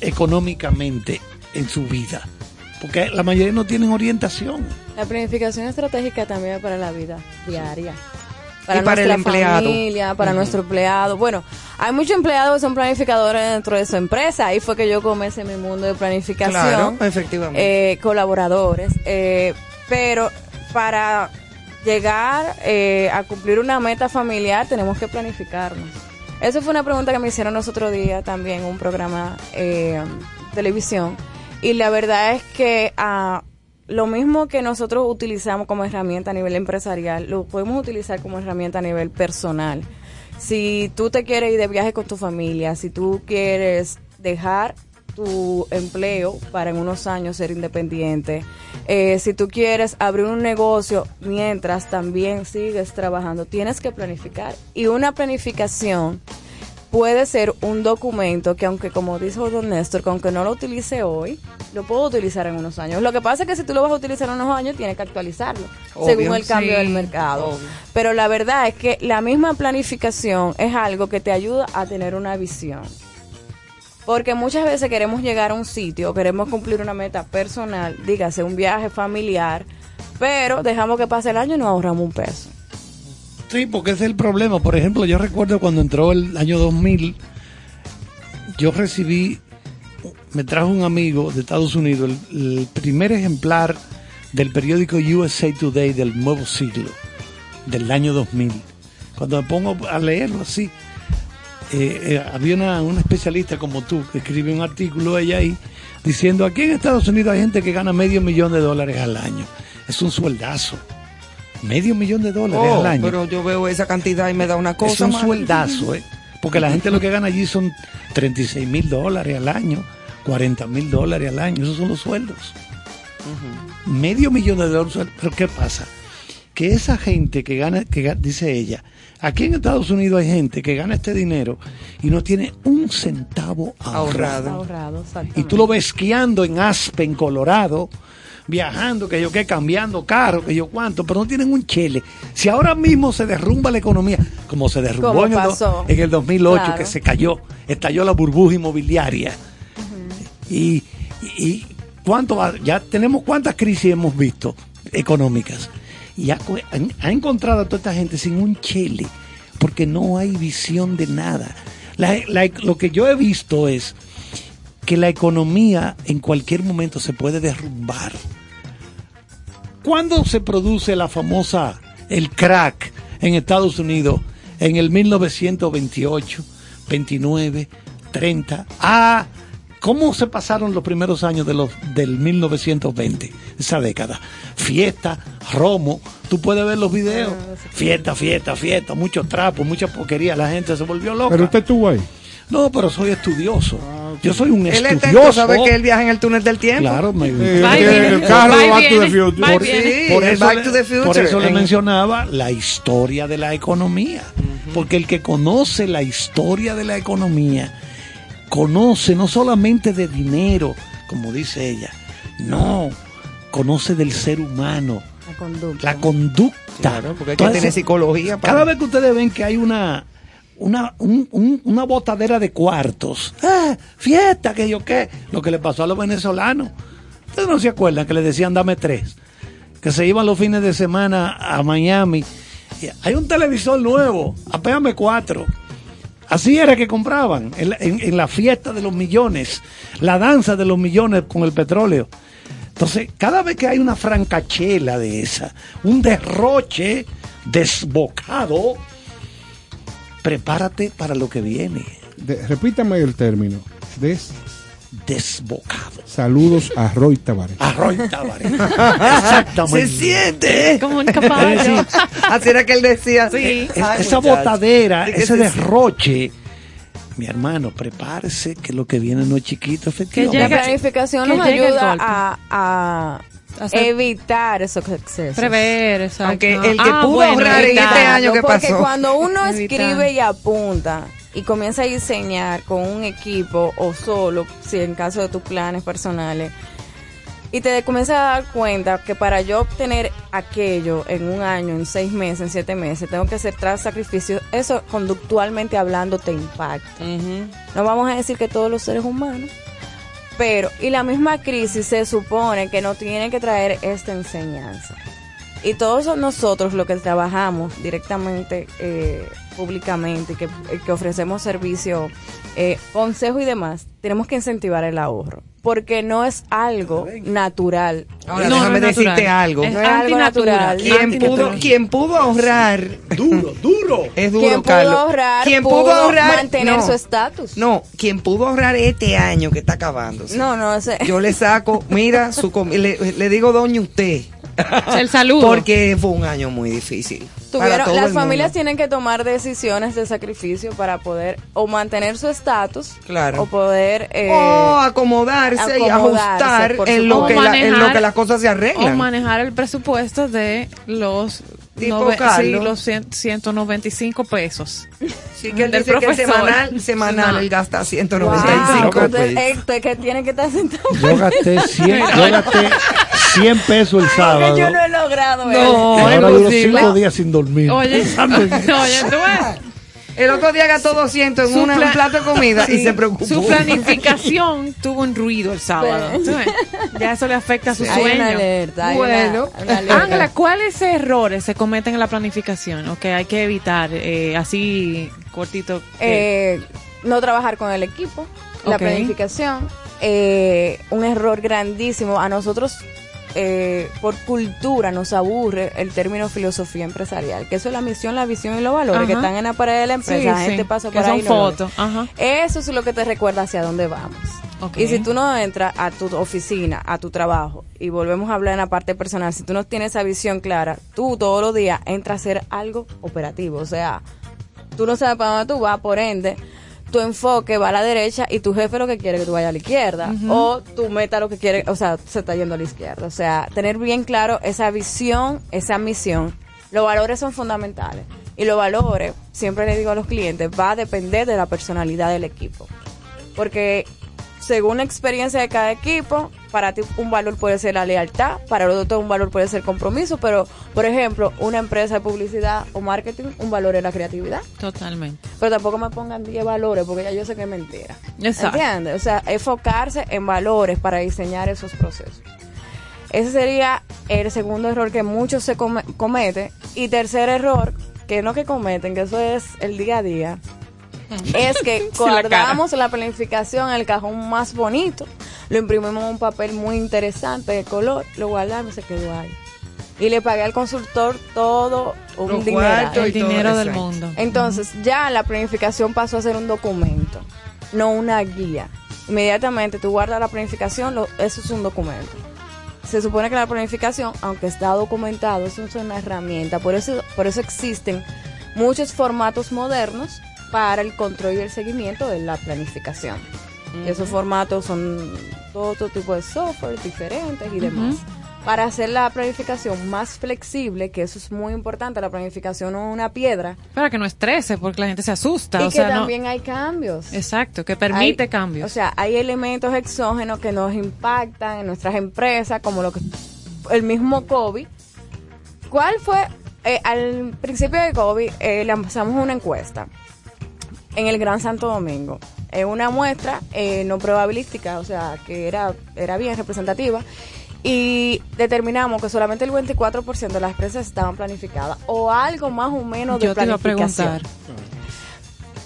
económicamente en su vida? Porque la mayoría no tienen orientación. La planificación estratégica también es para la vida diaria. Para, Y para el nuestra empleado. familia, para Ujú. nuestro empleado. Bueno, hay muchos empleados que son planificadores dentro de su empresa. Ahí fue que yo comencé mi mundo de planificación. Claro, efectivamente. Eh, colaboradores. eh, pero para llegar eh, a cumplir una meta familiar tenemos que planificarnos. Eso fue una pregunta que me hicieron los otro día también en un programa eh, televisión. Y la verdad es que ah, lo mismo que nosotros utilizamos como herramienta a nivel empresarial, lo podemos utilizar como herramienta a nivel personal. Si tú te quieres ir de viaje con tu familia, si tú quieres dejar tu empleo para en unos años ser independiente, eh, si tú quieres abrir un negocio mientras también sigues trabajando, tienes que planificar. Y una planificación puede ser un documento que aunque como dijo don Néstor, que aunque no lo utilice hoy, lo puedo utilizar en unos años. Lo que pasa es que si tú lo vas a utilizar en unos años, tienes que actualizarlo Obvio. según el cambio Sí, del mercado. obvio. Pero la verdad es que la misma planificación es algo que te ayuda a tener una visión. Porque muchas veces queremos llegar a un sitio, queremos cumplir una meta personal, dígase un viaje familiar, pero dejamos que pase el año y no ahorramos un peso. Sí, porque ese es el problema. Por ejemplo, yo recuerdo cuando entró el año 2000, yo recibí, me trajo un amigo de Estados Unidos el, el primer ejemplar del periódico USA Today del nuevo siglo. del año 2000. Cuando me pongo a leerlo así, eh, eh, había una, una especialista como tú que escribe un artículo ella ahí diciendo aquí en Estados Unidos hay gente que gana medio millón de dólares al año. Es un sueldazo. Medio millón de dólares Oh, al año. pero yo veo esa cantidad y me da una cosa. es un sueldazo, ¿eh? Porque la gente lo que gana allí son 36 mil dólares al año, 40 mil dólares al año. Esos son los sueldos. Medio millón de dólares. Pero ¿qué pasa? Que esa gente que gana, que dice ella, aquí en Estados Unidos hay gente que gana este dinero y no tiene un centavo ahorrado. Ahorrado, Y tú lo ves esquiando en Aspen, Colorado, viajando, que yo qué, cambiando carro, que yo cuánto, pero no tienen un chele. Si ahora mismo se derrumba la economía, como se derrumbó en el, en el 2008, Claro. que se cayó, estalló la burbuja inmobiliaria. Y, y, y cuánto ya tenemos cuántas crisis hemos visto económicas. Y ha, encontrado a toda esta gente sin un chele, porque no hay visión de nada. Lo que yo he visto es que la economía en cualquier momento se puede derrumbar. ¿Cuándo se produce la famosa, el crack en Estados Unidos? En el 1928, 29, 30. Ah, ¿cómo se pasaron los primeros años de los, del 1920? Esa década. Fiesta, romo, tú puedes ver los videos. Fiesta, fiesta, fiesta, mucho trapo, mucha porquería. La gente se volvió loca. Pero usted estuvo ahí. No, pero soy estudioso. Yo soy un Él está estudioso. sabe que él viaja en el túnel del tiempo. Claro, me y el carro Back to the. Future. Por, Sí, eso, Back le- to the Future. por eso le En- mencionaba la historia de la economía. Porque el que conoce la historia de la economía, conoce no solamente de dinero, como dice ella, no, conoce del ser humano, La conducta. la conducta. Claro, porque hay que Entonces, tener psicología para- Cada vez que ustedes ven que hay una una, un- un- una botadera de cuartos, ah, fiesta, que yo qué, lo que le pasó a los venezolanos. Ustedes no se acuerdan que le decían dame tres, que se iban los fines de semana a Miami. Hay un televisor nuevo, apéame cuatro. Así era que compraban en, la- fiesta de los millones, la danza de los millones con el petróleo. Entonces, cada vez que hay una francachela de esa, un derroche desbocado, prepárate para lo que viene. Repítame el término. Des, desbocado. Saludos a Roy Tavares. A Roy Tavares. (laughs) Exactamente. Se siente. Como un Es caballo. Así era que él decía. Sí. es- Ay, esa muchacho. botadera, ¿De qué ese se- derroche, mi hermano, prepárese que lo que viene no es chiquito, La efectivamente. planificación que nos llegue el ayuda a, a Hacer- evitar esos excesos. Prever, exacto. Aunque el que Ah, pudo bueno, ahorrar en este año que porque pasó. cuando uno escribe y apunta y comienza a diseñar con un equipo o solo, si en caso de tus planes personales, y te comienzas a dar cuenta que para yo obtener aquello en un año, en seis meses, en siete meses, tengo que hacer tras sacrificios, eso conductualmente hablando te impacta. No vamos a decir que todos los seres humanos, pero, y la misma crisis se supone que no tiene que traer esta enseñanza. Y todos nosotros los que trabajamos directamente, eh, públicamente, que, eh, que ofrecemos servicio, eh, consejo y demás, tenemos que incentivar el ahorro. Porque no es algo natural. Ahora, No, déjame no decirte natural. algo. Es No es algo antinatural. natural. Quien pudo, quien pudo ahorrar Duro, duro. es duro, Quien pudo Carlos. ahorrar, quien pudo, pudo ahorrar mantener no, su estatus. No, quien pudo ahorrar este año que está acabándose. No, no, ese- Yo le saco, mira, su le, le digo doña usted. (laughs) El saludo. Porque fue un año muy difícil. Tuvieron- las familias mundo. tienen que tomar decisiones de sacrificio para poder o mantener su estatus Claro. o poder eh, o acomodarse, y ajustar en lo, O que la- en lo que las cosas se O arreglan. manejar el presupuesto de los Tipo nove- sí, los cien- 195 pesos. Sí, que él del dice que semanal, semanal No. él gasta Wow, 195 usted- pesos. este que tiene que estar sentado. Yo gasté 100, yo gasté 100 pesos el sábado. yo no he logrado No, eso. ahora duro imposible. 5 días sin dormir. Oye, (laughs) pensando en eso. oye, tú ves. El otro día gastó 200 en una- un plato de comida y (laughs) Sí, se preocupó. Su planificación tuvo un ruido el sábado. Sí. Ya eso le afecta a su Hay una sueño. alerta. hay Bueno. una- alerta. Ángela, ¿cuáles errores se cometen en la planificación o que hay que evitar? Eh, así, cortito. que- Eh, no trabajar con el equipo, la Ok. planificación, eh, un error grandísimo. A nosotros eh, por cultura nos aburre el término filosofía empresarial, que eso es la misión, la visión y los valores Ajá. que están en la pared de la empresa. Sí, la sí, gente pasa que por son ahí. ve. fotos. Eso es lo que te recuerda hacia dónde vamos. Y si tú no entras a tu oficina, a tu trabajo, y volvemos a hablar en la parte personal, si tú no tienes esa visión clara, tú todos los días entras a hacer algo operativo. O sea, tú no sabes para dónde tú vas, por ende, tu enfoque va a la derecha y tu jefe lo que quiere que tú vayas a la izquierda. O tu meta lo que quiere, o sea, se está yendo a la izquierda. O sea, tener bien claro esa visión, esa misión. Los valores son fundamentales. Y los valores, siempre le digo a los clientes, va a depender de la personalidad del equipo. Porque según la experiencia de cada equipo, para ti un valor puede ser la lealtad, para el otro un valor puede ser compromiso, pero por ejemplo, una empresa de publicidad o marketing, un valor es la creatividad. Totalmente. Pero tampoco me pongan 10 valores porque ya yo sé que es mentira. Exacto. ¿Entiendes? O sea, enfocarse en valores para diseñar esos procesos. Ese sería el segundo error que muchos se come- cometen. Y tercer error, que no que cometen, que eso es el día a día, (laughs) es que la guardamos la planificación en el cajón más bonito, lo imprimimos en un papel muy interesante de color, lo guardamos y se quedó ahí. Y le pagué al consultor todo un dinero. El dinero todo del mundo. Entonces, ya la planificación pasó a ser un documento, no una guía. Inmediatamente tú guardas la planificación, lo- eso es un documento. Se supone que la planificación, aunque está documentado, eso es una herramienta. Por eso, por eso existen muchos formatos modernos para el control y el seguimiento de la planificación. Esos formatos son todo otro tipo de software diferentes y demás. Para hacer la planificación más flexible, que eso es muy importante, la planificación no es una piedra, Para que no estrese, porque la gente se asusta. y o que sea, no- también hay cambios. Exacto, que permite Hay- cambios. O sea, hay elementos exógenos que nos impactan en nuestras empresas, como lo que el mismo COVID. ¿Cuál fue? eh, al principio de COVID eh, lanzamos una encuesta en el Gran Santo Domingo. Eh, una muestra eh, no probabilística, o sea, que era, era bien representativa. Y determinamos que solamente el 24% de las empresas estaban planificadas o algo más o menos de Yo te iba a planificación. preguntar.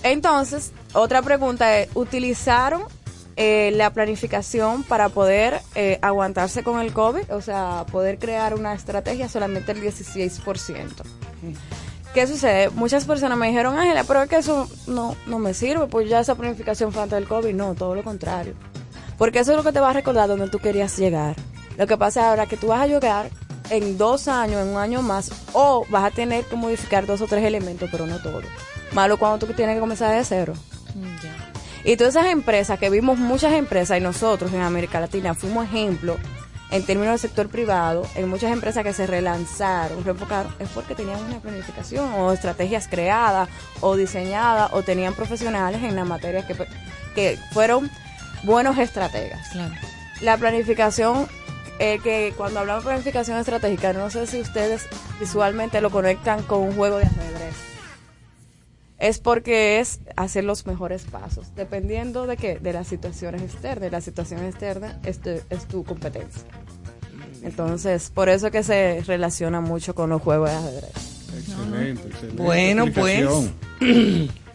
Entonces, otra pregunta es, ¿utilizaron eh, la planificación para poder eh, aguantarse con el COVID? O sea, poder crear una estrategia solamente el 16%. ¿Qué sucede? Muchas personas me dijeron, Ángela, pero es que eso no, no me sirve, pues ya esa planificación fue antes del COVID. No, todo lo contrario. Porque eso es lo que te va a recordar donde tú querías llegar. Lo que pasa ahora es que tú vas a llegar en dos años, en un año más, o vas a tener que modificar dos o tres elementos, pero no todo. Malo cuando tú tienes que comenzar de cero. Y todas esas empresas, que vimos muchas empresas y nosotros en América Latina fuimos ejemplo en términos del sector privado, en muchas empresas que se relanzaron, reenfocaron, es porque tenían una planificación o estrategias creadas o diseñadas o tenían profesionales en la materia que, que fueron buenos estrategas. Claro. La planificación, eh, que cuando hablamos de planificación estratégica, no sé si ustedes visualmente lo conectan con un juego de ajedrez. Es porque es hacer los mejores pasos, dependiendo de qué, de las situaciones externas. La situación externa es tu, es tu competencia. Entonces, por eso que se relaciona mucho con los juegos de ajedrez. Excelente, excelente. Bueno, explicación. (clears throat)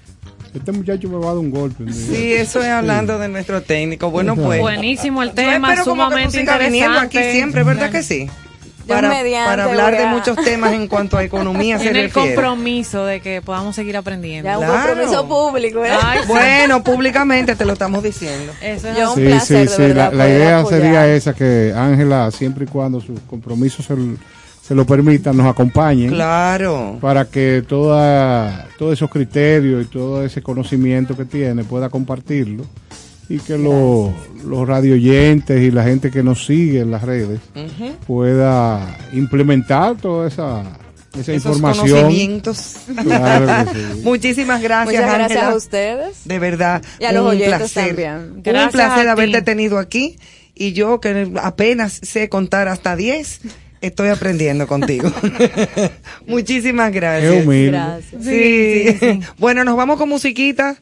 Este muchacho me va a dar un golpe. Sí, eso es hablando de nuestro técnico. Bueno, pues. Buenísimo el tema, espero como que tú sumamente sigas viniendo interesante. aquí siempre, ¿verdad que sí? Para, hablar de muchos temas en cuanto a economía (laughs) se Tiene el refiere. compromiso de que podamos seguir aprendiendo. Ya un Claro. compromiso público. ¿eh? Ay. Bueno, públicamente te lo estamos diciendo. Eso es Yo- un Sí, placer, sí, de sí. verdad, La, idea apoyar. sería esa, que Ángela, siempre y cuando sus compromisos se, se lo permitan, nos acompañen. Claro. Para que toda, todos esos criterios y todo ese conocimiento que tiene pueda compartirlo. Y que los, los radioyentes y la gente que nos sigue en las redes Ujú. pueda implementar toda esa, esa Esos información. conocimientos. Claro que sí. (laughs) Muchísimas gracias, Muchas gracias a ustedes. De verdad. Y a los un oyentes placer. también. un Gracias placer haberte tenido aquí. Y yo, que apenas sé contar hasta 10, estoy aprendiendo contigo. (laughs) Muchísimas gracias. Qué humilde. Gracias. Sí. (laughs) bueno, nos vamos con musiquita.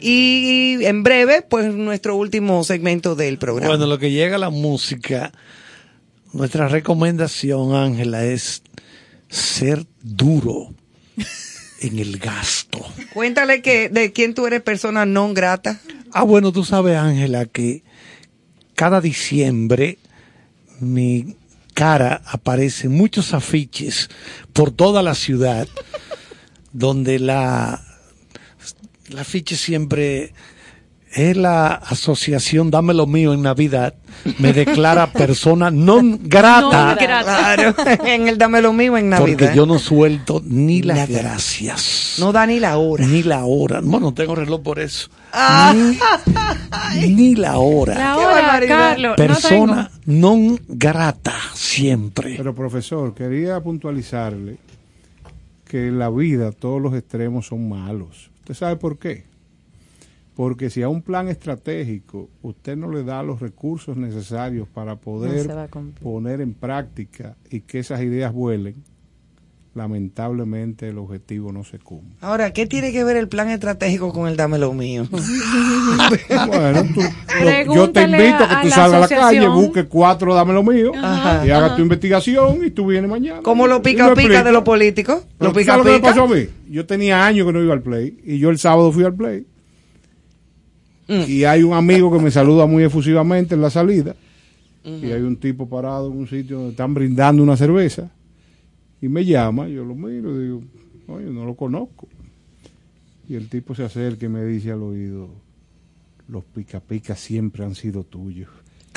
Y en breve, pues nuestro último segmento del programa. Bueno, lo que llega a la música, nuestra recomendación, Ángela, es ser duro en el gasto. Cuéntale que de quién tú eres persona non grata. Ah, bueno, tú sabes, Ángela, que cada diciembre mi cara aparecen muchos afiches por toda la ciudad donde la, la afiche siempre es la asociación Dame lo mío en Navidad, me declara (laughs) persona non grata. Non grata. Claro, (laughs) en el dame lo mío en Navidad. Porque yo no suelto ni las gracias. No da ni la hora. Ni la hora. Bueno, no tengo reloj por eso. Ah. Ni, ni la hora. La hora. Carlos. no Persona non grata siempre. Pero profesor, quería puntualizarle que en la vida todos los extremos son malos. ¿Usted sabe por qué? Porque si a un plan estratégico usted no le da los recursos necesarios para poder poner en práctica y que esas ideas vuelen, lamentablemente el objetivo no se cumple. Ahora, ¿qué tiene que ver el plan estratégico con el dame lo mío? (laughs) Bueno, tú- yo te invito a que a tú salgas a la calle, busques cuatro, dame lo mío, Ajá. y hagas tu investigación y tú vienes mañana. Y me pica pica de los políticos. ¿tú pica sabes lo que me pica. pasó a mí? Yo tenía años que no iba al play y yo el sábado fui al play. Mm. Y hay un amigo que me saluda muy efusivamente en la salida. Y hay un tipo parado en un sitio donde están brindando una cerveza. Y me llama, yo lo miro y digo, oye, no lo conozco. Y el tipo se acerca y me dice al oído, los pica pica siempre han sido tuyos.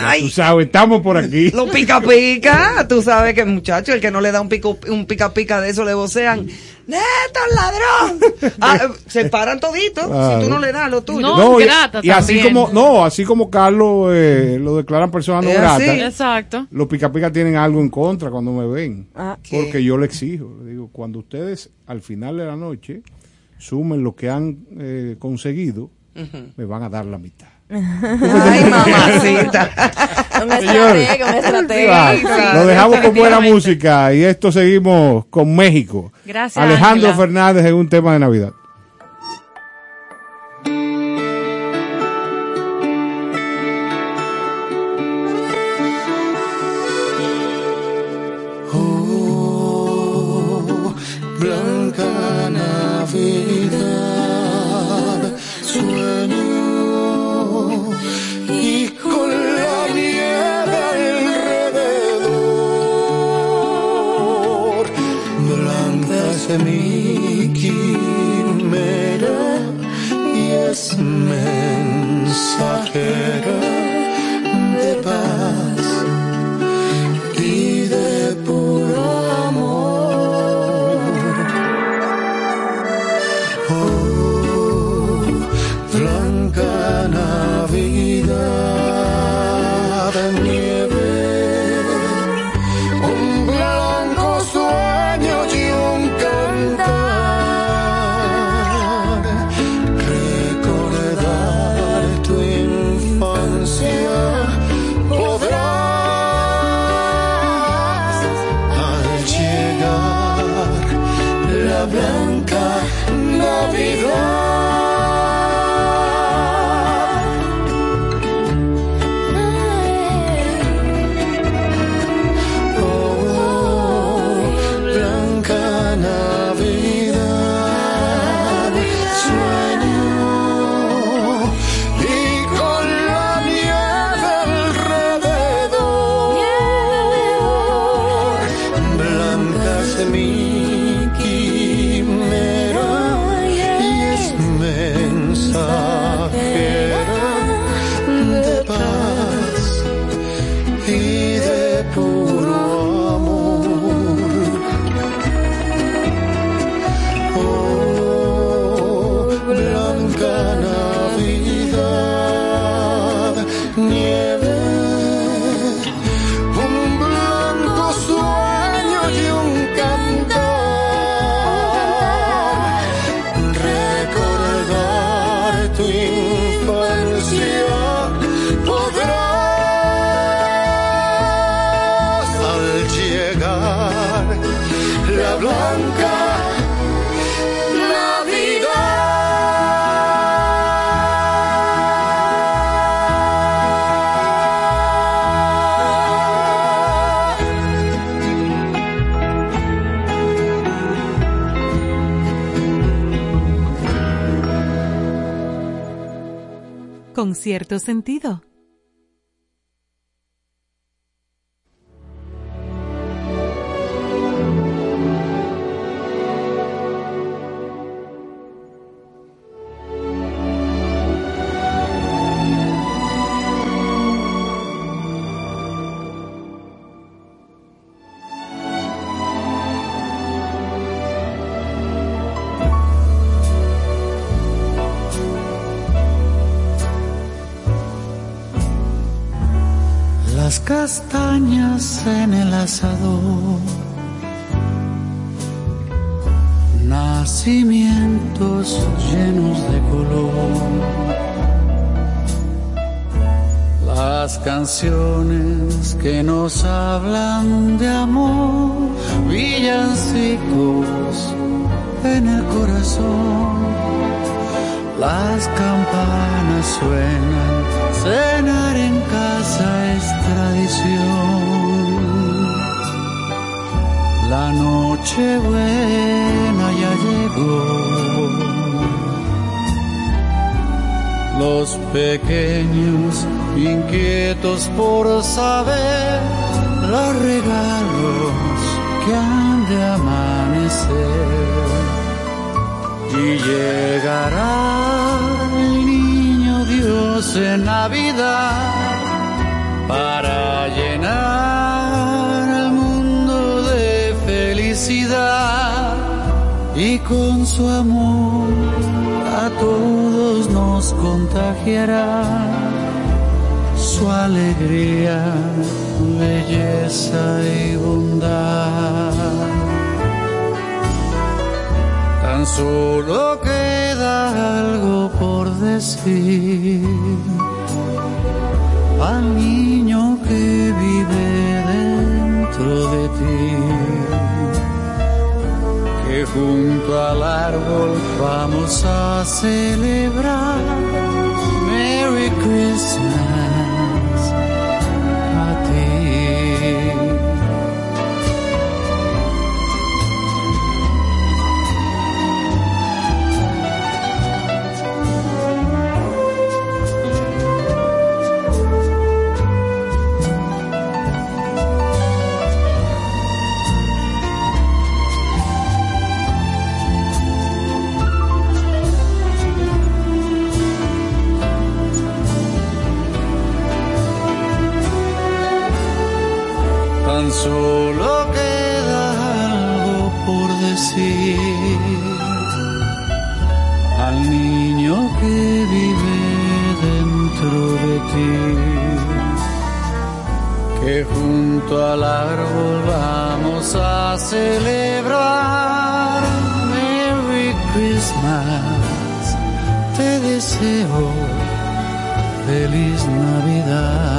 Ay. tú sabes, estamos por aquí. Los pica pica. Tú sabes que, muchacho, el que no le da un pico, un pica pica de eso le vocean. ¡Neto, ladrón! (laughs) Ah, se paran toditos Claro. si tú no le das lo tuyo. No. No, y, grata y así como no así como Carlos eh, lo declaran persona no grata así. Exacto. los pica pica tienen algo en contra cuando me ven Ah, ¿Qué? porque yo le exijo le digo cuando ustedes al final de la noche sumen lo que han eh, conseguido me van a dar la mitad Ay, (laughs) mamacita. Señores. estratega, una estratega. Claro, lo dejamos con buena música y esto seguimos con México Gracias, Alejandro. Fernández en un tema de Navidad Con cierto sentido. Castañas en el asador, nacimientos llenos de color, las canciones que nos hablan de amor, villancicos en el corazón, las campanas suenan, cenar en casa es tradición. La noche buena ya llegó. Los pequeños inquietos por saber los regalos que han de amanecer. Y llegará Dios en Navidad para llenar el mundo de felicidad y con su amor a todos nos contagiará su alegría, belleza y bondad. Tan solo queda algo al niño que vive dentro de ti. Que junto al árbol vamos a celebrar Que junto al árbol vamos a celebrar Merry Christmas. Te deseo feliz Navidad.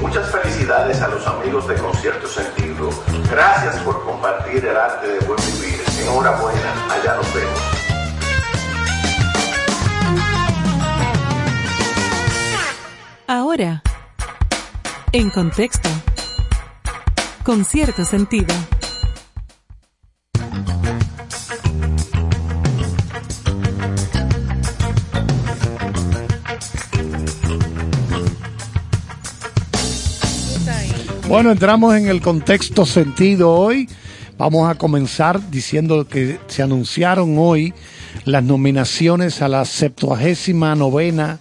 Muchas felicidades a los amigos de Concierto Sentido. Gracias por compartir el arte de buen vivir. Enhorabuena, allá nos vemos. Ahora. En contexto. Con cierto sentido. Bueno, entramos en el contexto sentido hoy. Vamos a comenzar diciendo que se anunciaron hoy las nominaciones a la 79 novena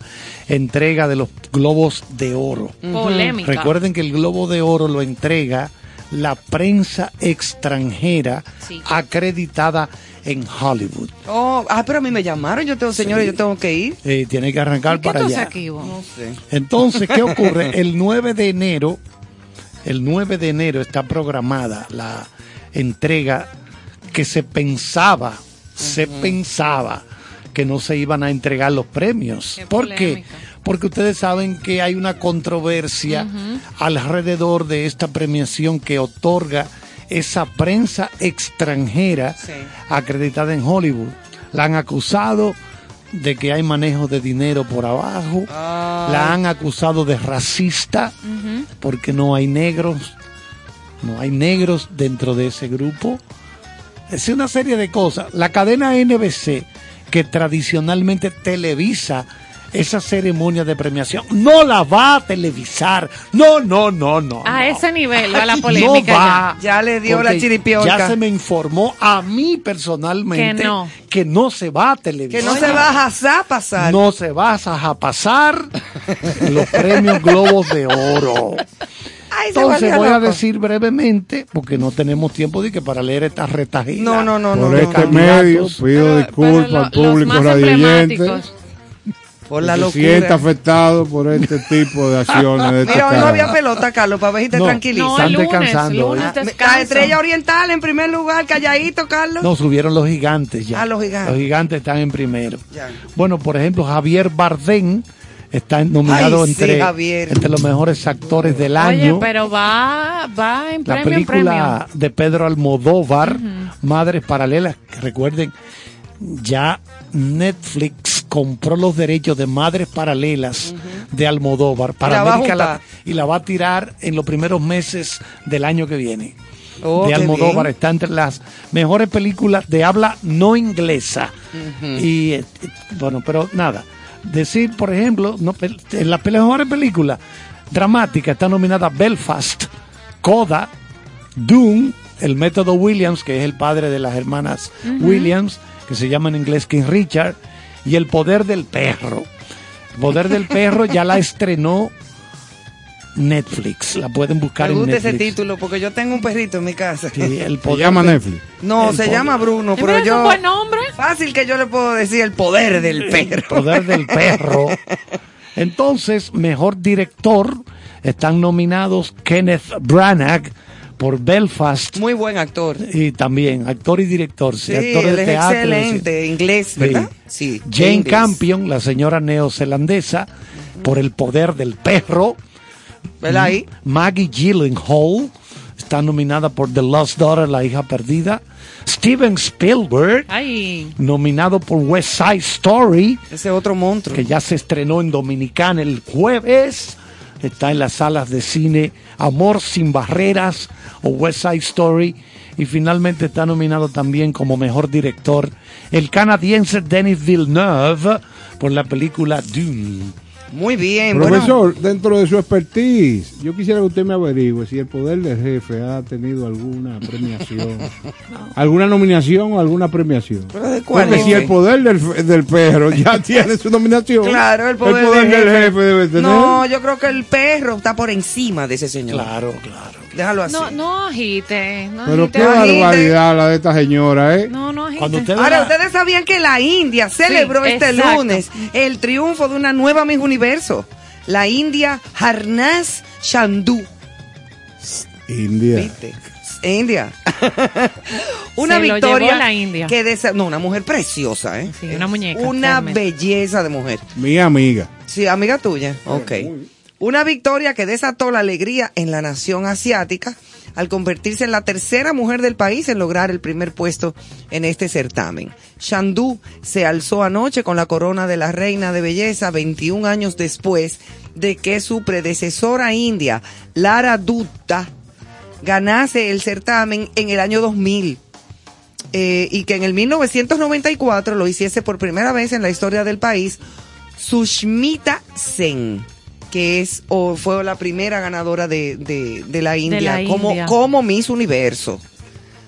entrega de los Globos de Oro. Polémica. Recuerden que el Globo de Oro lo entrega la prensa extranjera Sí. acreditada en Hollywood. Oh, ah, pero a mí me llamaron, yo tengo, señores, yo tengo que ir. Eh, tiene que arrancar para allá. No sé. Entonces, ¿qué ocurre? (laughs) El 9 de enero, el 9 de enero está programada la entrega que se pensaba, se pensaba que no se iban a entregar los premios. ¿Por qué? Porque ustedes saben que hay una controversia alrededor de esta premiación que otorga esa prensa extranjera acreditada en Hollywood. La han acusado de que hay manejo de dinero por abajo, la han acusado de racista porque no hay negros no hay negros dentro de ese grupo. Es una serie de cosas. La cadena NBC, que tradicionalmente televisa esa ceremonia de premiación, no la va a televisar. No, no, no, no. A ese nivel va la No polémica. va. Ya le dio la Porque chiripionca. Ya se me informó a mí personalmente Que no. que no se va a televisar. Que no se va a pasar. No se va a pasar (laughs) los premios Globos de Oro. Ay, Entonces voy a decir brevemente, porque no tenemos tiempo de que para leer esta retajila. No, no, no, Por no. este no. medio pido disculpas al público radioyente Por la locura. sienta afectado por este tipo de acciones de (laughs) esta Mira, hoy no había pelota, Carlos, para ver si te No, tranquiliza. No, están lunes, descansando lunes. La estrella oriental en primer lugar, calladito, Carlos. No, subieron los gigantes ya. Ah, los gigantes. Los gigantes están en primero. Ya. Bueno, por ejemplo, Javier Bardem está nominado Ay, sí, entre, los mejores actores del Oye, año. pero va, va en la premio en película premio. de Pedro Almodóvar, Madres Paralelas, que recuerden, ya Netflix compró los derechos de Madres Paralelas de Almodóvar para la América. Latina y la va a tirar en los primeros meses del año que viene. Oh, de Almodóvar está entre las mejores películas de habla no inglesa. Y eh, bueno, pero nada. Decir, por ejemplo, no, en las mejores películas dramáticas está nominada Belfast, Coda, Doom, el método Williams, que es el padre de las hermanas. Williams, que se llama en inglés King Richard, y El poder del perro. El poder del perro ya la estrenó Netflix, la pueden buscar Me en gusta ese título porque yo tengo un perrito en mi casa. Sí, el Se llama Netflix. No, El se poder- llama Bruno, pero es yo. un buen nombre. Fácil que yo le puedo decir el poder del perro. El poder del perro. Entonces, mejor director están nominados Kenneth Branagh por Belfast. Muy buen actor. Y también actor y director, sí, Sí, actor él de es teatro. excelente, inglés. ¿verdad? Sí. Jane inglés. Campion, la señora neozelandesa, por el poder del perro. ¿Verdad ahí? Maggie Gyllenhaal está nominada por The Lost Daughter, la hija perdida. Steven Spielberg, Ay, nominado por West Side Story. Ese otro monstruo. Que ya se estrenó en Dominicana el jueves. Está en las salas de cine Amor sin Barreras o West Side Story. Y finalmente está nominado también como mejor director el canadiense Denis Villeneuve por la película Dune. Muy bien, bueno. Profesor, dentro de su expertise, yo quisiera que usted me averigüe si el poder del jefe ha tenido alguna premiación, (laughs) alguna nominación o alguna premiación. ¿Pero de cuál Porque si el poder del, del perro ya (laughs) tiene su nominación, Claro, el poder, del, del jefe. debe tener. No, yo creo que el perro está por encima de ese señor. Claro, claro. Déjalo así. no, no agite. No Pero agite. qué barbaridad la de esta señora, ¿eh? No, no agite. Cuando usted Ahora, ustedes sabían que la India celebró este exacto. lunes el triunfo de una nueva Miss Universo, la India Harnas Chandú. India. ¿Viste? India. (laughs) una Se lo victoria la India. que desa- no, una mujer preciosa, ¿eh? Sí, una muñeca, Una realmente. belleza de mujer. Mi amiga. Sí, amiga tuya. Ok. Una victoria que desató la alegría en la nación asiática al convertirse en la tercera mujer del país en lograr el primer puesto en este certamen. Shandú se alzó anoche con la corona de la reina de belleza 21 años después de que su predecesora india, Lara Dutta, ganase el certamen en el año 2000 eh, y que en el 1994 lo hiciese por primera vez en la historia del país Sushmita Sen, que es o fue la primera ganadora de, de- de la India, la como, India. como Miss Universo.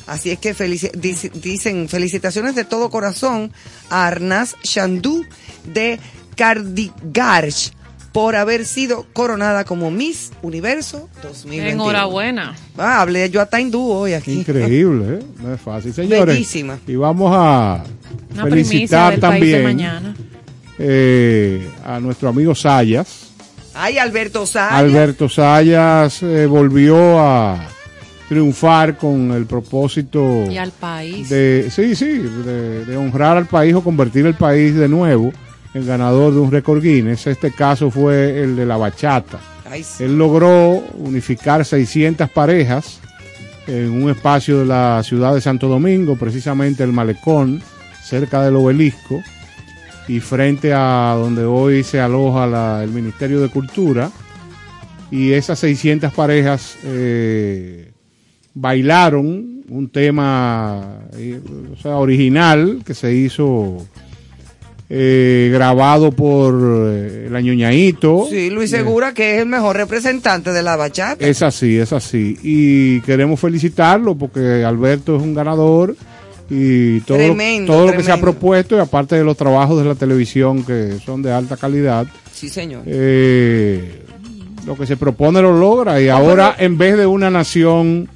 Así es que felici- dic- dicen felicitaciones de todo corazón a Arnaz Chandú de Kardigarh por haber sido coronada como Miss Universo 2021. Enhorabuena. Ah, hablé yo hasta hindú hoy aquí. Increíble, ¿eh? No es fácil. Señores, Bellísima. y vamos a Una felicitar del país de también mañana. eh, a nuestro amigo Sayas. Ay, Alberto Sayas. Alberto Sayas eh, volvió a triunfar con el propósito Y al país. de sí sí de, de honrar al país o convertir el país de nuevo en ganador de un récord Guinness este caso fue el de la bachata Ay, sí. él logró unificar 600 parejas en un espacio de la ciudad de Santo Domingo precisamente el malecón cerca del obelisco y frente a donde hoy se aloja la- el Ministerio de Cultura y esas 600 parejas eh, bailaron un tema eh, o sea, original que se hizo eh, grabado por la ñoñaito. Sí, Luis Segura, que es el mejor representante de la bachata. Es así, es así. Y queremos felicitarlo porque Alberto es un ganador y todo, Tremendo, todo lo que se ha propuesto, y aparte de los trabajos de la televisión que son de alta calidad, Sí, señor. eh, lo que se propone lo logra. Y ahora, en vez de una nación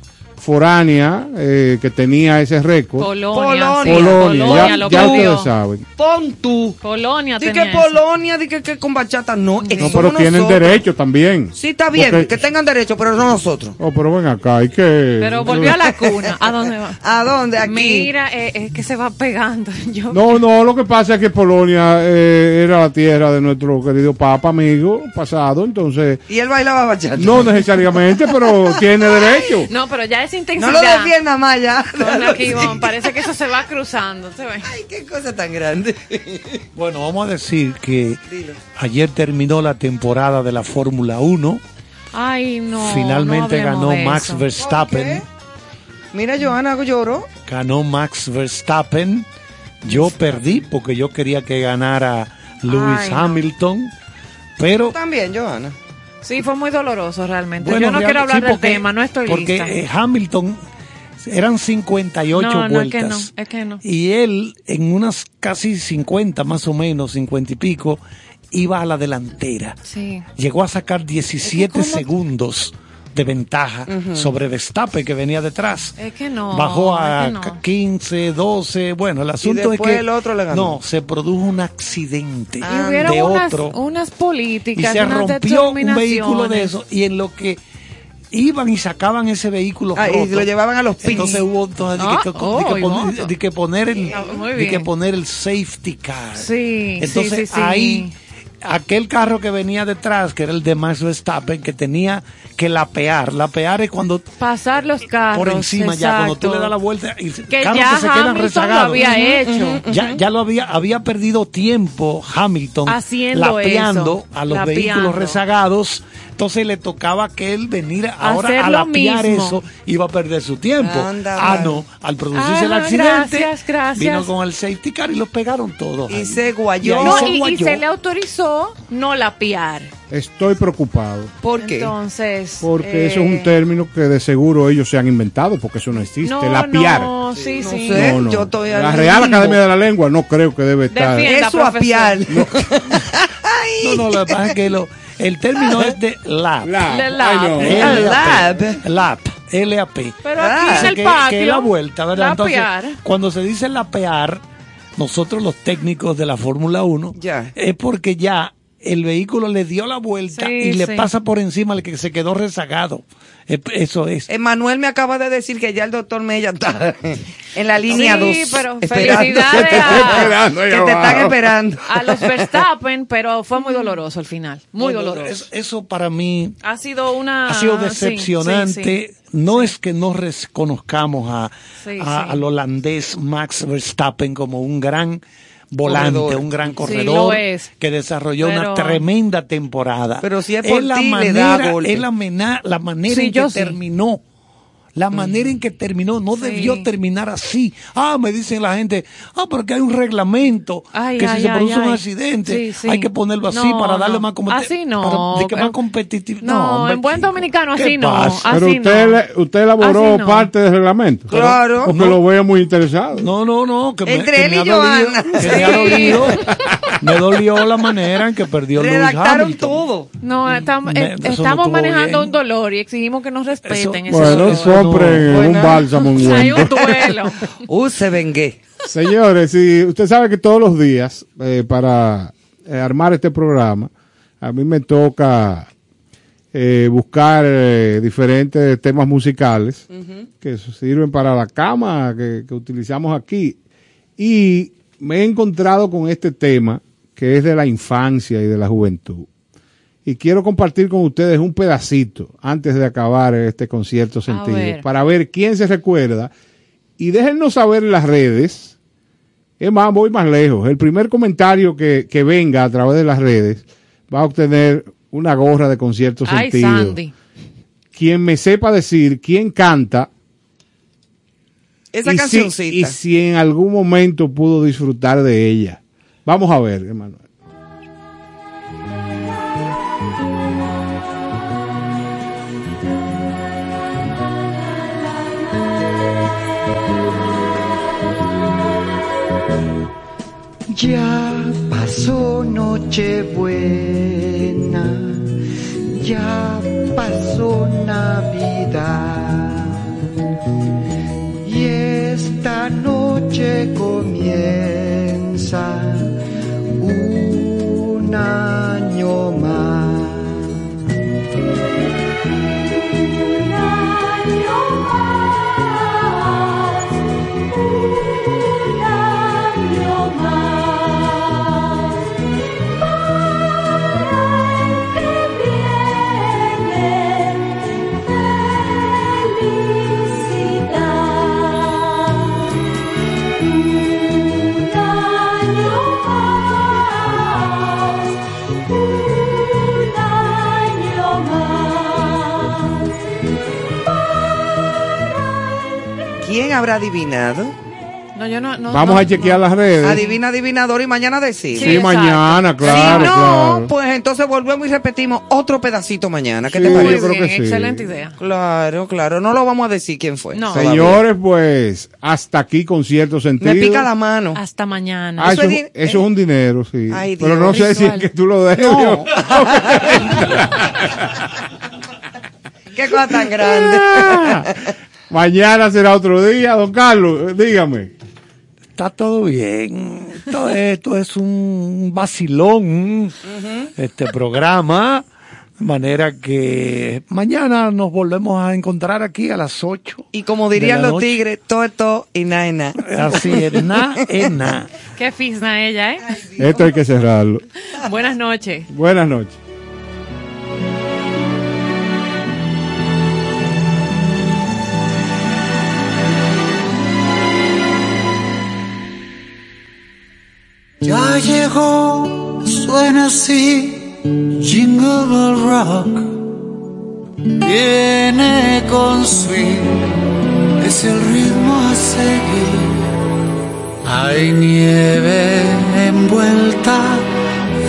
foránea eh, que tenía ese récord, Polonia. sí, Polonia, Polonia ya, lo ya ustedes saben. Pon tú. Polonia Di que. Polonia, di que, que con bachata. No, No, eso pero somos tienen nosotros. derecho también. Sí, está bien, Porque- que tengan derecho, pero no nosotros. Oh, pero ven acá, hay que... Pero volvió a la cuna. ¿A dónde va? (laughs) ¿A dónde? Aquí. Mira, eh, es que se va pegando. (laughs) Yo, No, no, lo que pasa es que Polonia eh, era la tierra de nuestro querido Papa amigo pasado, entonces Y él bailaba bachata. no necesariamente, pero tiene derecho. (laughs) No, pero ya esa No intensidad. lo defienda más ya. Con aquí, Ivonne, parece que eso se va cruzando. ¿se ve? Ay, qué cosa tan grande. Bueno, vamos a decir que ayer terminó la temporada de la Fórmula 1. Ay, no. Finalmente no ganó de Max eso. Verstappen. Mira, Johanna lloró. Ganó Max Verstappen. Yo perdí porque yo quería que ganara Lewis Ay, no. Hamilton. Pero También, Johanna. Sí, fue muy doloroso realmente. Bueno, Yo no real- quiero hablar sí, del porque- tema, no estoy porque lista. eh, Hamilton eran 58 no, no, es que no, vueltas. es que no. Y él en unas casi 50 más o menos, 50 y pico, iba a la delantera. Sí. Llegó a sacar 17 segundos de ventaja Ujú. sobre Verstappen que venía detrás. Es que no. Bajó es a que no. 15, 12. Bueno, el asunto es que el otro le ganó. no, se produjo un accidente Y hubieron de unas, otro unas y políticas, se unas rompió un vehículo de eso y en lo que iban y sacaban ese vehículo Ah, y roto, lo llevaban a los pits. entonces hubo entonces, de que- Ah, de que, oh, poner, de que poner el Ah, de que poner el safety car Sí, entonces sí, sí, sí. ahí aquel carro que venía detrás que era el de Max Verstappen que tenía que lapear lapear es cuando Pasar los carros. por encima ya cuando tú le das la vuelta y Que carros ya que se quedan Hamilton lo rezagados había hecho. ya ya lo había había perdido tiempo Hamilton Haciendo lapeando eso, a los lapeando. vehículos rezagados entonces le tocaba que él venir ahora Hacer a lo lapear mismo. eso iba a perder su tiempo Anda, ah no al producirse el Ajá, accidente gracias, gracias. vino con el safety car y los pegaron todos Y ahí. se Y guayó. ahí No, se y, se le autorizó no lapiar. Estoy preocupado. ¿Por qué? Entonces. Porque eso es eh, un término que de seguro ellos se han inventado, porque eso no existe. No, Lapiar. no, sí, No sí. sé. No, no. Yo estoy La al Real limbo. Academia de la Lengua no creo que debe estar. Defienda, Eso profesor. apiar. no (laughs) no lo que pasa es que lo- el término es de lab Lab. Ay, lab. no. El LAP. LAP. LAP. Pero Ah. aquí en Dice el que, patio. que es la vuelta, ¿verdad? Entonces, lapear. cuando se dice lapear, nosotros los técnicos de la Fórmula 1, Ya. es porque ya el vehículo le dio la vuelta Sí, y le sí. pasa por encima al que se quedó rezagado. Eh, Eso es. Emanuel me acaba de decir que ya el doctor Mella está (laughs) en la línea 2. Sí, pero felicidades Te estoy a, esperando ahí Que te están esperando. (laughs) a los Verstappen, pero fue muy doloroso al final. Muy doloroso. es- Eso para mí Ha sido una. ha sido decepcionante. sí, sí. No es que no reconozcamos a, Sí, a- sí. al holandés Max Verstappen como un gran volante, Corredor. un gran corredor es. que desarrolló Pero- una tremenda temporada. Pero si es por la ti, le manera, da golpe. es la, mena- la manera Sí, en que sí. terminó. La manera en que terminó no Sí. debió terminar así. Ah, me dicen la gente, ah, porque hay un reglamento Ay, que ay, si se ay, produce un accidente Sí, sí. hay que ponerlo así No, para darle no. más competi- Así no. para- de que más competitivo. No, hombre, en buen chico. dominicano ¿Qué así no. pasa? Pero Así usted, no. le- usted elaboró Así no. parte del reglamento. Claro. Porque No. lo veo muy interesado. No, no, no. Que me, Entre que él me y que (laughs) me dolió la manera en que perdió Lewis Hamilton. todo. No, estamos, Me- eh, eso no estamos estuvo manejando bien. un dolor y exigimos que nos respeten. ese Bueno, dolor. compren no. un Buena. bálsamo en (laughs) Hay un duelo. (laughs) Uh, se vengué. Señores, si usted sabe que todos los días eh, para eh, armar este programa, a mí me toca eh, buscar eh, diferentes temas musicales que sirven para la cama que, que utilizamos aquí. Y me he encontrado con este tema que es de la infancia y de la juventud. Y quiero compartir con ustedes un pedacito antes de acabar este concierto sentido, ver. para ver quién se recuerda. Y déjennos saber en las redes. Es más, voy más lejos. El primer comentario que, que venga a través de las redes va a obtener una gorra de concierto Ay, sentido. Sandy. Quien me sepa decir quién canta Esa y si- cancioncita. y si en algún momento pudo disfrutar de ella. Vamos a ver, hermano. Ya pasó Nochebuena, ya pasó Navidad. Esta noche comienza un año más. Habrá adivinado? No, yo no, no, Vamos no, a chequear las redes. Adivina, adivinador y mañana decide. Sí, mañana, claro, Si no, claro. pues entonces volvemos y repetimos otro pedacito mañana. ¿Qué Sí, te yo parece? creo que sí. Excelente idea. Claro, claro. No lo vamos a decir quién fue. Señores, pues hasta aquí con cierto sentido. Me pica la mano. Hasta mañana. Ah, eso, Eso es un dinero, sí. Ay, Pero no sé si es que tú lo dejes. No. (laughs) Qué cosa tan grande. (laughs) Mañana será otro día, don Carlos, dígame. Está todo bien. Esto, esto es un vacilón, este programa. De manera que mañana nos volvemos a encontrar aquí a las 8. Y como dirían los noche. tigres, todo es todo y nada es nada. Así es, na es na. Qué fisna ella, ¿eh? Esto hay que cerrarlo. Buenas noches. Buenas noches. Llegó, suena así, Jingle Bell Rock. Viene con swing, es el ritmo a seguir. Hay nieve envuelta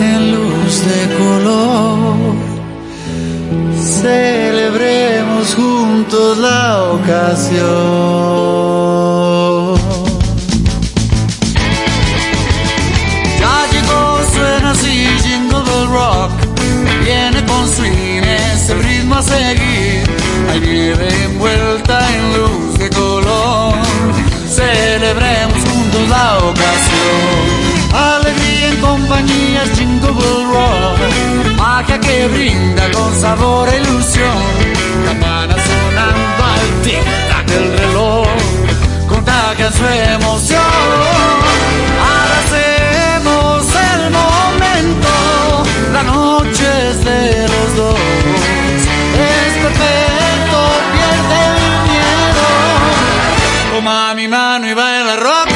en luz de color. Celebremos juntos la ocasión. Seguir. Hay nieve envuelta en luz de color. Celebremos juntos la ocasión. Alegría en compañía, es Jingle Bell Rock. Que brinda con sabor e ilusión. Campana sonando al tic-tac del reloj. Contagia su emoción. Abracemos el momento, la noche es de los dos. Toma mi mano y baila rock